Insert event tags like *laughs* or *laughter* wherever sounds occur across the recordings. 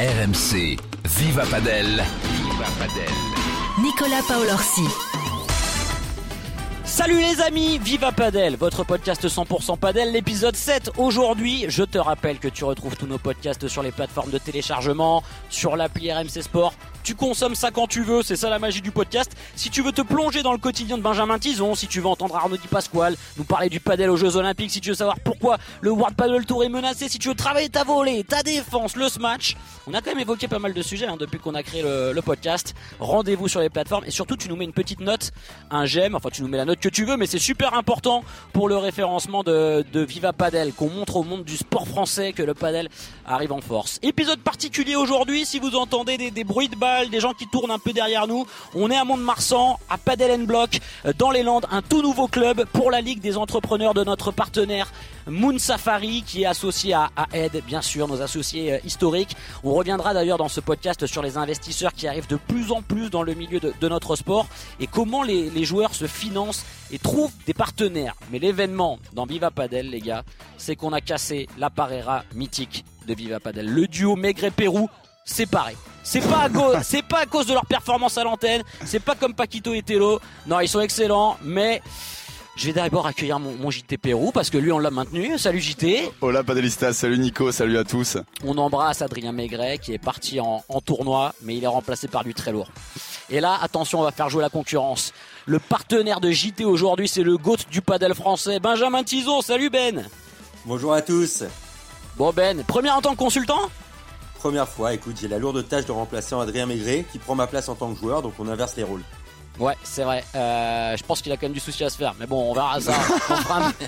RMC, Viva Padel. Viva Padel. Nicolas Paolorsi. Salut les amis, Viva Padel, votre podcast 100% Padel, l'épisode 7. Aujourd'hui, je te rappelle que tu retrouves tous nos podcasts sur les plateformes de téléchargement, sur l'appli RMC Sport, tu consommes ça quand tu veux, c'est ça la magie du podcast. Si tu veux te plonger dans le quotidien de Benjamin Tison, si tu veux entendre Arnaud Di Pasquale nous parler du padel aux Jeux Olympiques, si tu veux savoir pourquoi le World Padel Tour est menacé, si tu veux travailler ta volée, ta défense, le smash, on a quand même évoqué pas mal de sujets hein, depuis qu'on a créé le, podcast. Rendez-vous sur les plateformes et surtout tu nous mets une petite note, un j'aime, enfin tu nous mets la note que tu veux, mais c'est super important pour le référencement de, Viva Padel, qu'on montre au monde du sport français que le padel arrive en force. Épisode particulier aujourd'hui, si vous entendez des, des bruits de balle des gens qui tournent un peu derrière nous. On est à Mont-de-Marsan, à Padel Block, euh, dans les Landes, un tout nouveau club pour la Ligue des entrepreneurs de notre partenaire Moon Safari, qui est associé à, à Ed, bien sûr, nos associés euh, historiques. On reviendra d'ailleurs dans ce podcast sur les investisseurs qui arrivent de plus en plus dans le milieu de, notre sport et comment les, les joueurs se financent et trouvent des partenaires. Mais l'événement dans Viva Padel, les gars, c'est qu'on a cassé la Parera mythique de Viva Padel. Le duo Maigret-Pérou séparé. C'est pas, à cause, *laughs* c'est pas à cause de leur performance à l'antenne, c'est pas comme Paquito et Telo. Non, ils sont excellents, mais je vais d'abord accueillir mon, JT Pérou parce que lui on l'a maintenu. Salut JT. Hola Padelistas, salut Nico, salut à tous. On embrasse Adrien Maigret qui est parti en, tournoi, mais il est remplacé par du très lourd. Et là, attention, on va faire jouer la concurrence. Le partenaire de JT aujourd'hui, c'est le GOAT du padel français, Benjamin Tison. Salut Ben. Bonjour à tous. Bon Ben, premier en tant que consultant? Première fois, écoute, j'ai la lourde tâche de remplacer Adrien Maigret qui prend ma place en tant que joueur, donc on inverse les rôles. Ouais, c'est vrai. Euh, je pense qu'il a quand même du souci à se faire. Mais bon, on verra ça.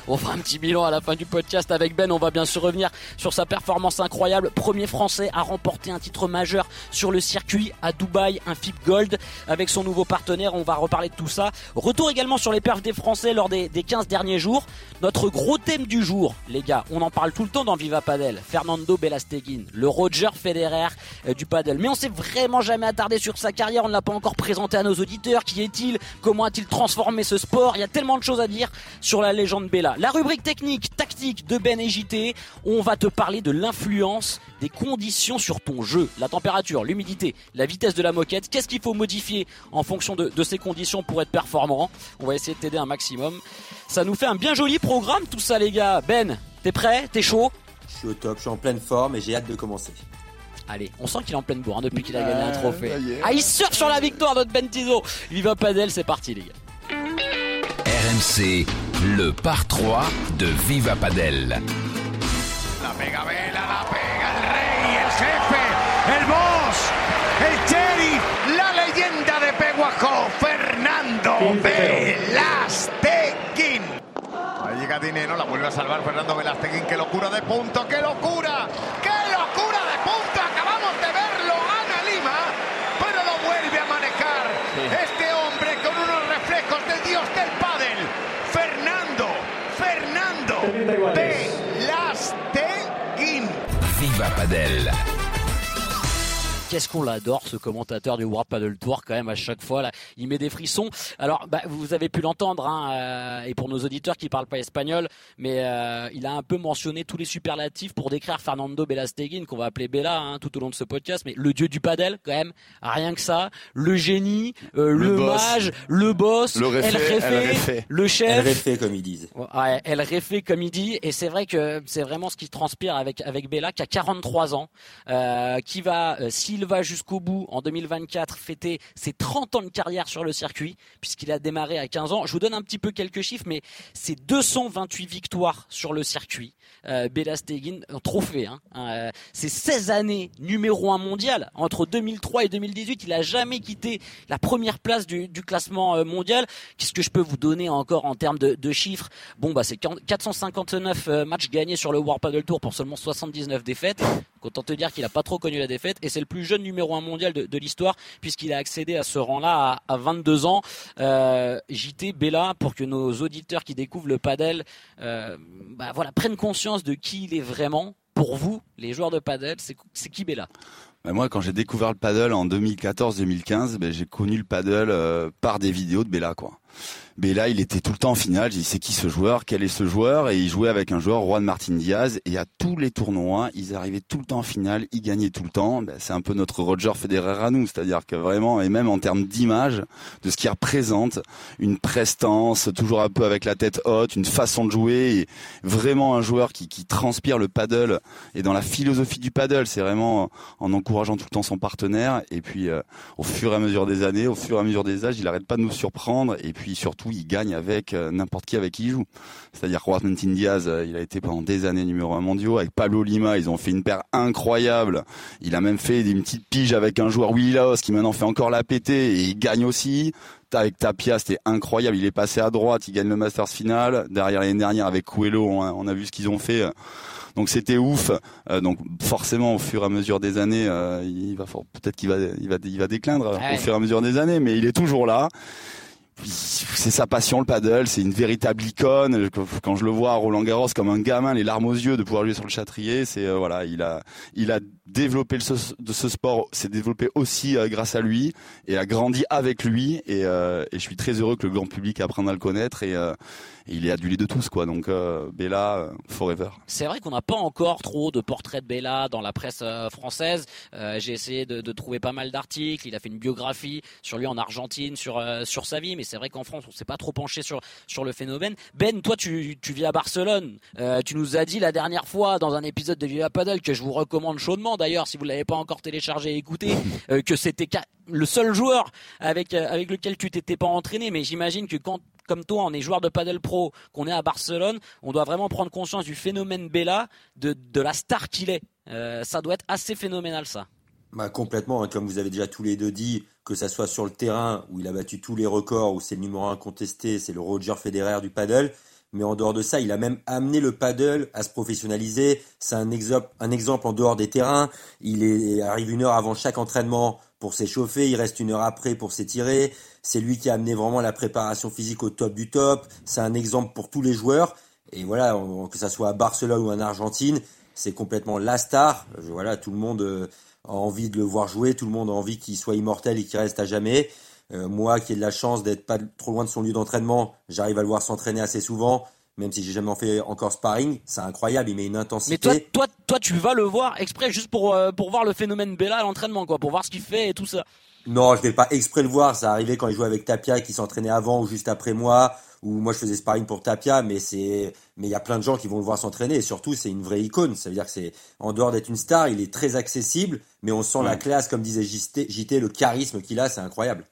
on, fera un, petit bilan à la fin du podcast avec Ben. On va bien sûr revenir sur sa performance incroyable. Premier français à remporter un titre majeur sur le circuit à Dubaï, un FIP Gold avec son nouveau partenaire. On va reparler de tout ça. Retour également sur les perfs des Français lors des, des 15 derniers jours. Notre gros thème du jour, les gars, on en parle tout le temps dans Viva Padel. Fernando Belasteguin, le Roger Federer euh, du padel. Mais on s'est vraiment jamais attardé sur sa carrière. On ne l'a pas encore présenté à nos auditeurs. Qui est-il Comment a-t-il transformé ce sport Il y a tellement de choses à dire sur la légende Bella. La rubrique technique, tactique de Ben et JT, on va te parler de l'influence des conditions sur ton jeu, la température, l'humidité, la vitesse de la moquette. Qu'est-ce qu'il faut modifier en fonction de, ces conditions pour être performant? On va essayer de t'aider un maximum. Ça nous fait un bien joli programme tout ça les gars. Ben, t'es prêt? T'es chaud? Je suis au top, je suis en pleine forme et j'ai hâte de commencer. Allez, on sent qu'il est en pleine bourre hein, depuis qu'il a gagné un trophée. Ah, il surfe sur la victoire, notre Ben Tizo. Viva Padel, c'est parti, les gars. RMC, le par 3 de Viva Padel. La pega Vela, la pega el rey, el jefe, el boss, el sheriff, la leyenda de Peguajo, Fernando Velasteguín. Llega Dinero, la vuelve a salvar Fernando Velasteguín. Qué locura de punto, qué locura, qué locura de punto. Acabamos de verlo, Ana Lima, pero lo vuelve a manejar. Este hombre con unos reflejos del dios del pádel, Fernando, Fernando Velasteguín. Viva Padel. Qu'est-ce qu'on l'adore ce commentateur du World Paddle Tour quand même à chaque fois là il met des frissons. Alors bah, vous avez pu l'entendre hein, euh, et pour nos auditeurs qui parlent pas espagnol mais euh, il a un peu mentionné tous les superlatifs pour décrire Fernando Belasteguin qu'on va appeler Bella hein, tout au long de ce podcast. Mais le dieu du padel quand même rien que ça. Le génie euh, le, mage le boss le réfé, le chef. Le réfé comme ils disent. Ouais, elle réfé comme il dit et c'est vrai que c'est vraiment ce qui transpire avec avec Bella qui a 43 ans qui va s'il va jusqu'au bout en 2024 fêter ses 30 ans de carrière sur le circuit, puisqu'il a démarré à 15 ans. Je vous donne un petit peu quelques chiffres, mais c'est 228 victoires sur le circuit. Euh, Bela Stegin, un trophée. Hein. Euh, c'est 16 années numéro 1 mondial. Entre 2003 et 2018, il n'a jamais quitté la première place du, classement euh, mondial. Qu'est-ce que je peux vous donner encore en termes de, chiffres? Bon, bah c'est 459 euh, matchs gagnés sur le World Padel Tour pour seulement 79 défaites. Content te dire qu'il n'a pas trop connu la défaite. Et c'est le plus jeune numéro 1 mondial de, l'histoire puisqu'il a accédé à ce rang-là à, 22 ans. Euh, JT Bella pour que nos auditeurs qui découvrent le padel euh, bah voilà, prennent conscience de qui il est vraiment. Pour vous, les joueurs de padel, c'est qui Bella? Bah, moi, quand j'ai découvert le paddle en 2014-2015, ben, j'ai connu le paddle euh, par des vidéos de Bella, quoi. Mais là, il était tout le temps en finale. J'ai dit, c'est qui ce joueur Quel est ce joueur Et il jouait avec un joueur, Juan Martin Diaz. Et à tous les tournois, ils arrivaient tout le temps en finale. Ils gagnaient tout le temps. Ben, c'est un peu notre Roger Federer à nous. C'est-à-dire que vraiment, et même en termes d'image, de ce qu'il représente, une prestance, toujours un peu avec la tête haute, une façon de jouer. Et vraiment un joueur qui, qui transpire le paddle. Et dans la philosophie du paddle, c'est vraiment en encourageant tout le temps son partenaire. Et puis, euh, au fur et à mesure des années, au fur et à mesure des âges, il arrête pas de nous surprendre. Surtout, il gagne avec euh, n'importe qui avec qui il joue. C'est-à-dire Juan Diaz, euh, il a été pendant des années numéro un mondial. Avec Pablo Lima, ils ont fait une paire incroyable. Il a même fait une petite pige avec un joueur Willy Laos qui maintenant fait encore la péter et il gagne aussi avec Tapia, c'était incroyable. Il est passé à droite, il gagne le Masters final. Derrière l'année dernière avec Coelho, on a, vu ce qu'ils ont fait. Donc c'était ouf. Euh, donc forcément, au fur et à mesure des années, il va peut-être qu'il va, il va, il va déclindre au fur et à mesure des années, mais il est toujours là c'est sa passion le paddle, c'est une véritable icône. Quand je le vois à Roland Garros comme un gamin, les larmes aux yeux de pouvoir jouer sur le châtrier, c'est euh, voilà, il a il a développé le, de ce sport, s'est développé aussi euh, grâce à lui et a grandi avec lui et, euh, et, je suis très heureux que le grand public apprenne à le connaître et, il est adulé de tous quoi. Donc Bella forever. C'est vrai qu'on n'a pas encore trop de portraits de Bella dans la presse française. J'ai essayé de, de, trouver pas mal d'articles. Il a fait une biographie sur lui en Argentine, sur sur sa vie, mais c'est vrai qu'en France on s'est pas trop penché sur sur le phénomène. Ben, toi tu tu vis à Barcelone. tu nous as dit la dernière fois dans un épisode de Viva Paddle que je vous recommande chaudement d'ailleurs si vous l'avez pas encore téléchargé et écouté *laughs* que c'était le seul joueur avec avec lequel tu t'étais pas entraîné. Mais j'imagine que quand comme toi, on est joueur de paddle pro, qu'on est à Barcelone, on doit vraiment prendre conscience du phénomène Bella, de, la star qu'il est. Euh, ça doit être assez phénoménal, ça. Bah, complètement, hein. comme vous avez déjà tous les deux dit, que ça soit sur le terrain où il a battu tous les records, où c'est le numéro un contesté, c'est le Roger Federer du paddle. Mais en dehors de ça, il a même amené le paddle à se professionnaliser. C'est un exemple, un exemple en dehors des terrains. Il arrive une heure avant chaque entraînement pour s'échauffer, il reste une heure après pour s'étirer. C'est lui qui a amené vraiment la préparation physique au top du top. C'est un exemple pour tous les joueurs. Et voilà, que ça soit à Barcelone ou en Argentine, c'est complètement la star. Voilà, tout le monde euh, a envie de le voir jouer, tout le monde a envie qu'il soit immortel et qu'il reste à jamais. Euh, moi, qui ai de la chance d'être pas trop loin de son lieu d'entraînement, j'arrive à le voir s'entraîner assez souvent même si j'ai jamais fait encore sparring, c'est incroyable, il met une intensité. Mais toi, toi, toi, tu vas le voir exprès juste pour euh, pour voir le phénomène Bella à l'entraînement, quoi, pour voir ce qu'il fait et tout ça. Non, je vais pas exprès le voir. Ça arrivait quand il jouait avec Tapia et qui s'entraînait avant ou juste après moi, ou moi je faisais sparring pour Tapia, mais c'est, mais il y a plein de gens qui vont le voir s'entraîner et surtout c'est une vraie icône. Ça veut dire que c'est, en dehors d'être une star, il est très accessible, mais on sent la classe, comme disait JT, JT le charisme qu'il a, c'est incroyable.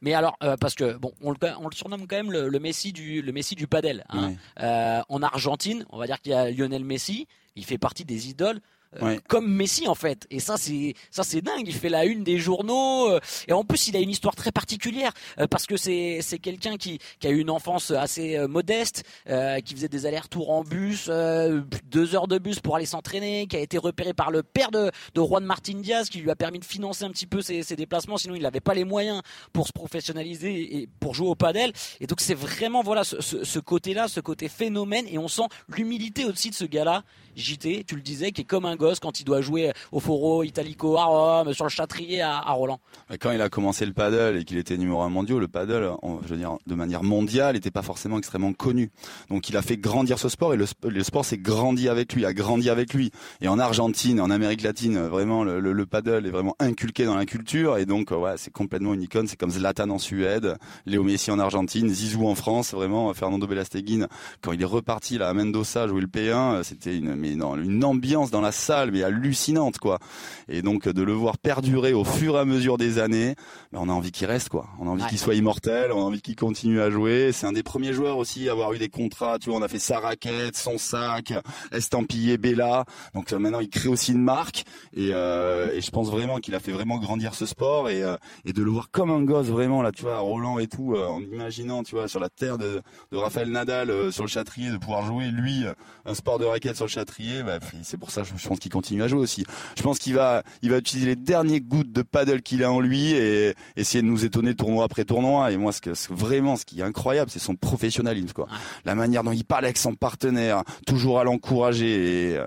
Mais alors, euh, parce que bon, on le, on le, surnomme quand même le, le, Messi du le Messi du padel. Hein. Euh, en Argentine, on va dire qu'il y a Lionel Messi. Il fait partie des idoles. Euh, comme Messi en fait. Et ça c'est ça c'est dingue. Il fait la une des journaux euh, et en plus il a une histoire très particulière euh, parce que c'est c'est quelqu'un qui qui a eu une enfance assez modeste, qui faisait des allers-retours en bus, deux heures de bus pour aller s'entraîner, qui a été repéré par le père de de Juan Martin Diaz qui lui a permis de financer un petit peu ses, ses déplacements. Sinon il n'avait pas les moyens pour se professionnaliser et pour jouer au padel. Et donc c'est vraiment voilà ce, ce, ce côté-là, ce côté phénomène et on sent l'humilité aussi de ce gars-là JT, tu le disais, qui est comme un gosse quand il doit jouer au Foro Italico à Rome, sur le Châtrier à, Roland. Quand il a commencé le paddle et qu'il était numéro un mondial, le paddle, je veux dire, de manière mondiale, n'était pas forcément extrêmement connu. Donc il a fait grandir ce sport et le, sport s'est grandi avec lui, a grandi avec lui. Et en Argentine, en Amérique latine, vraiment, le, le, paddle est vraiment inculqué dans la culture et donc, ouais, c'est complètement une icône. C'est comme Zlatan en Suède, Léo Messi en Argentine, Zizou en France, vraiment, Fernando Belasteguin, quand il est reparti là à Mendoza jouer le P1, c'était une une ambiance dans la salle mais hallucinante quoi. Et donc de le voir perdurer au fur et à mesure des années, ben, on a envie qu'il reste quoi. On a envie qu'il soit immortel, on a envie qu'il continue à jouer. C'est un des premiers joueurs aussi à avoir eu des contrats. Tu vois, on a fait sa raquette, son sac, estampillé Bella. Donc euh, maintenant il crée aussi une marque et, euh, et je pense vraiment qu'il a fait vraiment grandir ce sport et, euh, et de le voir comme un gosse vraiment là, tu vois, Roland et tout, en imaginant, tu vois, sur la terre de, de Raphaël Nadal sur le Châtrier, de pouvoir jouer lui un sport de raquette sur le Châtrier bah, c'est pour ça je pense qu'il continue à jouer aussi. Je pense qu'il va, il va utiliser les derniers gouttes de paddle qu'il a en lui et essayer de nous étonner tournoi après tournoi. Et moi, ce que vraiment, ce qui est incroyable, c'est son professionnalisme, quoi. La manière dont il parle avec son partenaire, toujours à l'encourager. Et,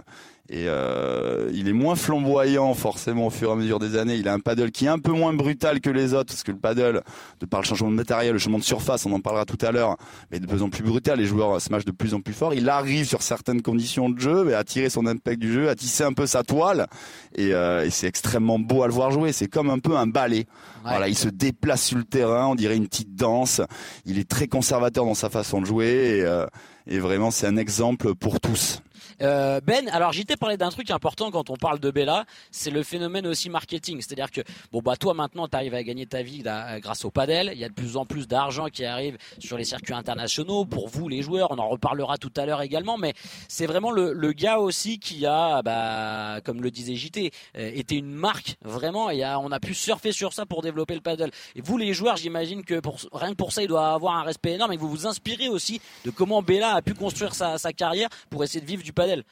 Et euh, il est moins flamboyant forcément au fur et à mesure des années. Il a un paddle qui est un peu moins brutal que les autres, parce que le paddle, de par le changement de matériel, le changement de surface, on en parlera tout à l'heure, mais de plus en plus brutal. Les joueurs smash de plus en plus fort. Il arrive sur certaines conditions de jeu, à tirer son impact du jeu, à tisser un peu sa toile. Et, euh, et c'est extrêmement beau à le voir jouer. C'est comme un peu un ballet. Voilà, il se déplace sur le terrain, on dirait une petite danse. Il est très conservateur dans sa façon de jouer. Et, euh, et vraiment, c'est un exemple pour tous. Euh, ben, alors j'étais parlé d'un truc important quand on parle de Bella, c'est le phénomène aussi marketing. C'est-à-dire que bon bah toi maintenant tu arrives à gagner ta vie grâce au padel. Il y a de plus en plus d'argent qui arrive sur les circuits internationaux pour vous les joueurs. On en reparlera tout à l'heure également, mais c'est vraiment le, gars aussi qui a, bah, comme le disait JT, euh, été une marque vraiment. Et a, on a pu surfer sur ça pour développer le paddle. Et vous les joueurs, j'imagine que pour, rien que pour ça, il doit avoir un respect énorme et que vous vous inspirez aussi de comment Bella a pu construire sa, sa carrière pour essayer de vivre du paddle.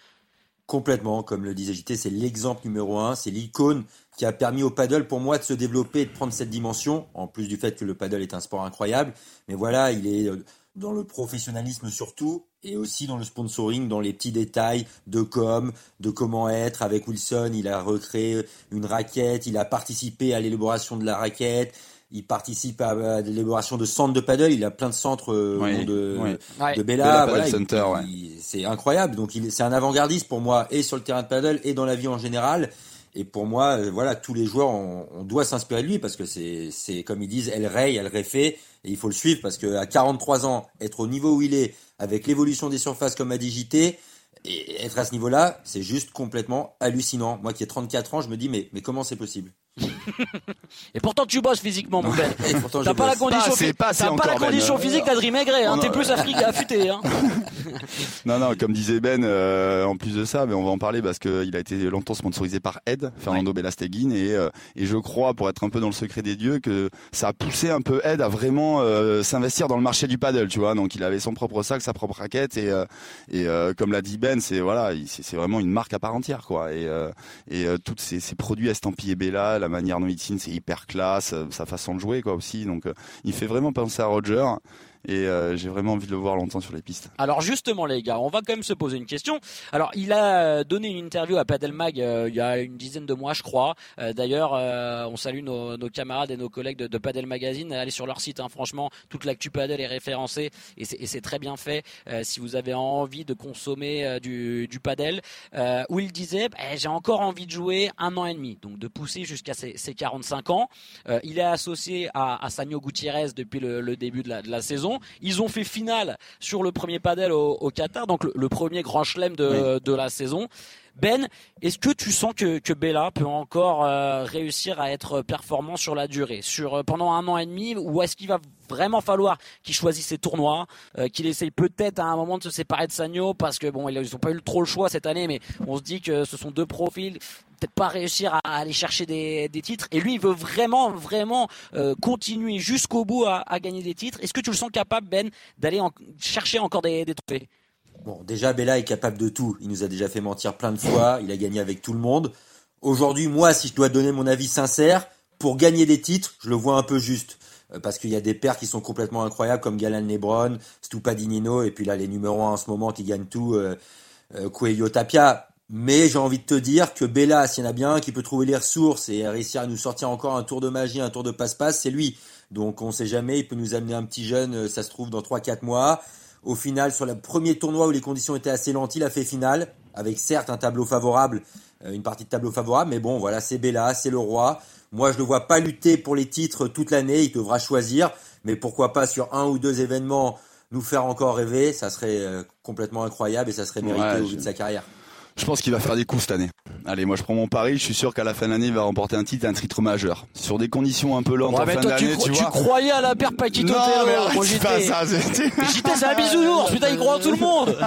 Complètement, comme le disait JT, c'est l'exemple numéro un, c'est l'icône qui a permis au paddle pour moi de se développer et de prendre cette dimension, en plus du fait que le paddle est un sport incroyable. Mais voilà, il est euh, dans le professionnalisme surtout, et aussi dans le sponsoring, dans les petits détails de com, de comment être. Avec Wilson, il a recréé une raquette, il a participé à l'élaboration de la raquette, il participe à, l'élaboration de centres de paddle. Il a plein de centres euh, de, de Bella. c'est incroyable. Donc c'est un avant-gardiste pour moi et sur le terrain de paddle et dans la vie en général. Et pour moi, euh, voilà, tous les joueurs, on, doit s'inspirer de lui parce que c'est, c'est comme ils disent, elle raye, elle réfait, et il faut le suivre parce que à 43 ans, être au niveau où il est, avec l'évolution des surfaces comme à Digité, et être à ce niveau-là, c'est juste complètement hallucinant. Moi qui ai 34 ans, je me dis, mais, mais comment c'est possible? *laughs* et pourtant tu bosses physiquement mon Ben. T'as pas la condition, pas, pas la condition ben. physique d'Adrien Maigret, hein. t'es plus affûté. Hein. *laughs* non non, comme disait Ben, euh, en plus de ça, mais on va en parler parce qu'il a été longtemps sponsorisé par Ed, Fernando ouais. Belasteguin, et, euh, et je crois, pour être un peu dans le secret des dieux, que ça a poussé un peu Ed à vraiment euh, s'investir dans le marché du paddle, tu vois. Donc il avait son propre sac, sa propre raquette, et, et comme l'a dit Ben, c'est voilà, c'est vraiment une marque à part entière, quoi. Et, et tous ces, ces produits estampillés Bella, la manière dont il c'est hyper classe, euh, sa façon de jouer quoi aussi. Donc euh, il fait vraiment penser à Roger et euh, j'ai vraiment envie de le voir longtemps sur les pistes. Alors justement les gars, on va quand même se poser une question. Alors il a donné une interview à Padel Mag euh, il y a une dizaine de mois je crois. Euh, d'ailleurs on salue nos, camarades et nos collègues de, de Padel Magazine. Allez sur leur site, hein. franchement toute l'actu Padel est référencée et c'est très bien fait. si vous avez envie de consommer du, Padel, où il disait bah, j'ai encore envie de jouer un an et demi, donc de pousser jusqu'à ses, ses, 45 ans. il est associé à, à Sanio Gutiérrez depuis le, début de la saison. Ils ont fait finale sur le premier padel au, Qatar, donc le, premier grand chelem de, la saison. Ben, est-ce que tu sens que, Bella peut encore euh, réussir à être performant sur la durée, sur euh, pendant un an et demi, ou est-ce qu'il va vraiment falloir qu'il choisisse ses tournois, euh, qu'il essaye peut-être à un moment de se séparer de Sagno parce que bon, ils n'ont pas eu trop le choix cette année, mais on se dit que ce sont deux profils peut-être pas réussir à, aller chercher des, titres. Et lui, il veut vraiment, vraiment continuer jusqu'au bout à, gagner des titres. Est-ce que tu le sens capable, Ben, d'aller chercher encore des, des trophées? Bon, déjà, Bella est capable de tout. Il nous a déjà fait mentir plein de fois. Il a gagné avec tout le monde. Aujourd'hui, moi, si je dois donner mon avis sincère, pour gagner des titres, je le vois un peu juste. Euh, parce qu'il y a des paires qui sont complètement incroyables, comme Galan Lebron, Stupadinino, et puis là, les numéros 1 en ce moment qui gagnent tout, euh, euh, Tapia. Mais j'ai envie de te dire que Bella, s'il y en a bien un qui peut trouver les ressources et réussir à nous sortir encore un tour de magie, un tour de passe-passe, c'est lui. Donc on sait jamais, il peut nous amener un petit jeune, euh, ça se trouve dans 3-4 tournois. Au final, sur le premier tournoi où les conditions étaient assez lentes, il a fait finale, avec certes un tableau favorable, euh, une partie de tableau favorable, mais bon, voilà, c'est Bella, c'est le roi. Moi, je ne le vois pas lutter pour les titres toute l'année, il devra choisir, mais pourquoi pas sur un ou deux événements nous faire encore rêver, ça serait euh, complètement incroyable et ça serait mérité au bout de sa carrière. Je pense qu'il va faire des coups cette année. Allez, moi je prends mon pari, je suis sûr qu'à la fin de l'année, il va remporter un titre, un titre majeur. Sur des conditions un peu lentes en fin d'année, tu, tu, croyais à la paire Paquito Non, mais c'est pas ça. JT, c'est un bisounours, putain, il croit en tout le monde.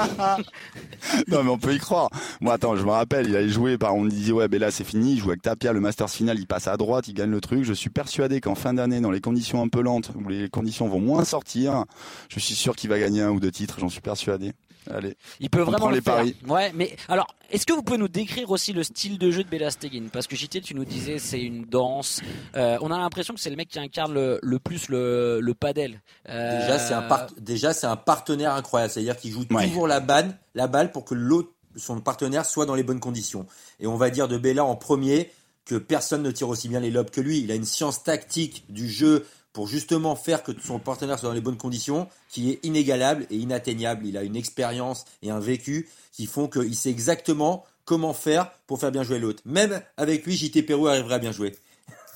*laughs* non, mais on peut y croire. Moi, attends, je me rappelle, il allait jouer par, on disait, ouais, ben là, c'est fini, il joue avec Tapia, le Masters final, il passe à droite, il gagne le truc. Je suis persuadé qu'en fin d'année, dans les conditions un peu lentes, où les conditions vont moins sortir, je suis sûr qu'il va gagner un ou deux titres, j'en suis persuadé. Allez. Il peut vraiment le faire. Ouais, mais alors, est-ce que vous pouvez nous décrire aussi le style de jeu de Bella Stegin Parce que JT, tu nous disais, c'est une danse. Euh, on a l'impression que c'est le mec qui incarne le, le plus le, le padel. Euh... Déjà, c'est un, déjà, un partenaire incroyable. C'est-à-dire qu'il joue toujours la balle, la balle pour que l'autre son partenaire soit dans les bonnes conditions. Et on va dire de Bella en premier que personne ne tire aussi bien les lobes que lui. Il a une science tactique du jeu pour justement faire que son partenaire soit dans les bonnes conditions, qui est inégalable et inatteignable. Il a une expérience et un vécu qui font qu'il sait exactement comment faire pour faire bien jouer l'autre. Même avec lui, JT Perrou arriverait à bien jouer.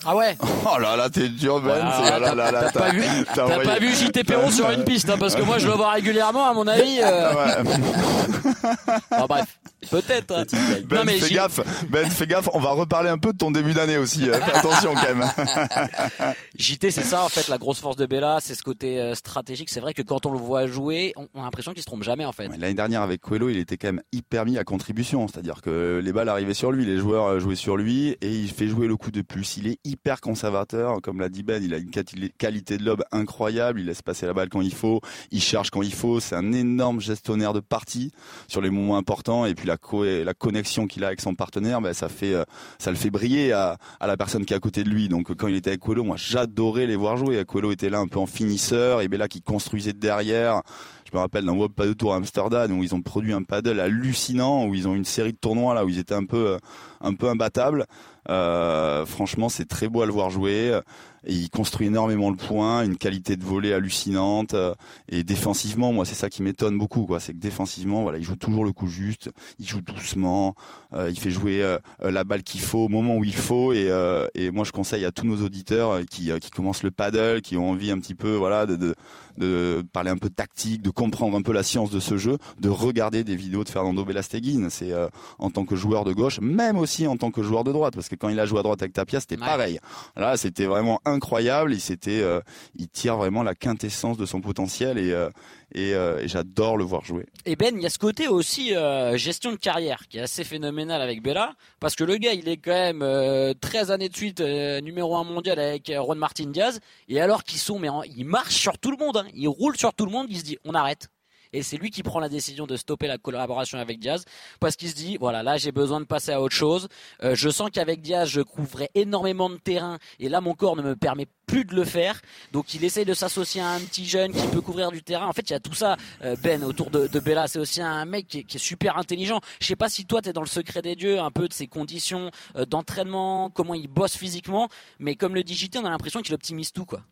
Ah ouais *laughs* Oh là là, t'es dur, Ben. Ah, oh là là là, T'as pas vu, t'as t'as envoyé- pas vu JT Perron sur une piste, hein, parce que moi je le vois régulièrement, à mon avis. euh, *laughs* Ouais. enfin, bref, peut-être. hein. Ben, Non, mais fais gaffe. Ben, fais gaffe. On va reparler un peu de ton début d'année aussi. hein. Fais attention quand même. *laughs* JT, c'est ça en fait, la grosse force de Bella, c'est ce côté euh, stratégique. C'est vrai que quand on le voit jouer, on, a l'impression qu'il se trompe jamais en fait. L'année dernière avec Coelho, il était quand même hyper mis à contribution, c'est-à-dire que les balles arrivaient sur lui, les joueurs euh, jouaient sur lui et il fait jouer le coup de plus. Il est hyper conservateur, comme l'a dit Ben, il a une quali- qualité de lobe incroyable, il laisse passer la balle quand il faut, il charge quand il faut, c'est un énorme gestionnaire de partie sur les moments importants et puis la, la connexion qu'il a avec son partenaire, ben, euh, ça le fait briller à, la personne qui est à côté de lui. Donc quand il était avec Coelho, moi j'adorais les voir jouer. Coelho était là un peu en finisseur et Bella qui construisait de derrière. Je me rappelle d'un World Padel Tour à Amsterdam où ils ont produit un paddle hallucinant, où ils ont une série de tournois là où ils étaient un peu, euh, imbattables. Euh, franchement, c'est très beau à le voir jouer. Et il construit énormément le point, une qualité de volée hallucinante. euh, Et défensivement, moi, c'est ça qui m'étonne beaucoup, quoi. C'est que défensivement, voilà, il joue toujours le coup juste, il joue doucement, euh, il fait jouer euh, la balle qu'il faut au moment où il faut. Et, euh, et moi, je conseille à tous nos auditeurs euh, qui, euh, qui commencent le paddle, qui ont envie un petit peu, voilà, de, de, de parler un peu de tactique, de comprendre un peu la science de ce jeu, de regarder des vidéos de Fernando Belasteguin. C'est euh, en tant que joueur de gauche, même aussi en tant que joueur de droite, parce que quand il a joué à droite avec Tapia, c'était Ouais. pareil. Là, c'était vraiment incroyable. Il s'était, euh, il tire vraiment la quintessence de son potentiel et euh, euh, et j'adore le voir jouer. Et Ben, il y a ce côté aussi gestion de carrière qui est assez phénoménal avec Bella, parce que le gars, il est quand même euh, 13 années de suite numéro 1 mondial avec Juan Martin Diaz, et alors qu'ils sont, mais en- il marche sur tout le monde, hein. il roule sur tout le monde, il se dit, on arrête. Et c'est lui qui prend la décision de stopper la collaboration avec Diaz parce qu'il se dit voilà là j'ai besoin de passer à autre chose. Euh, je sens qu'avec Diaz je couvrais énormément de terrain et là mon corps ne me permet plus de le faire. Donc il essaye de s'associer à un petit jeune qui peut couvrir du terrain. En fait il y a tout ça euh, Ben autour de, Bella. C'est aussi un mec qui est, super intelligent. Je sais pas si toi tu es dans le secret des dieux un peu de ses conditions euh, d'entraînement, comment il bosse physiquement, mais comme le dit JT on a l'impression qu'il optimise tout quoi.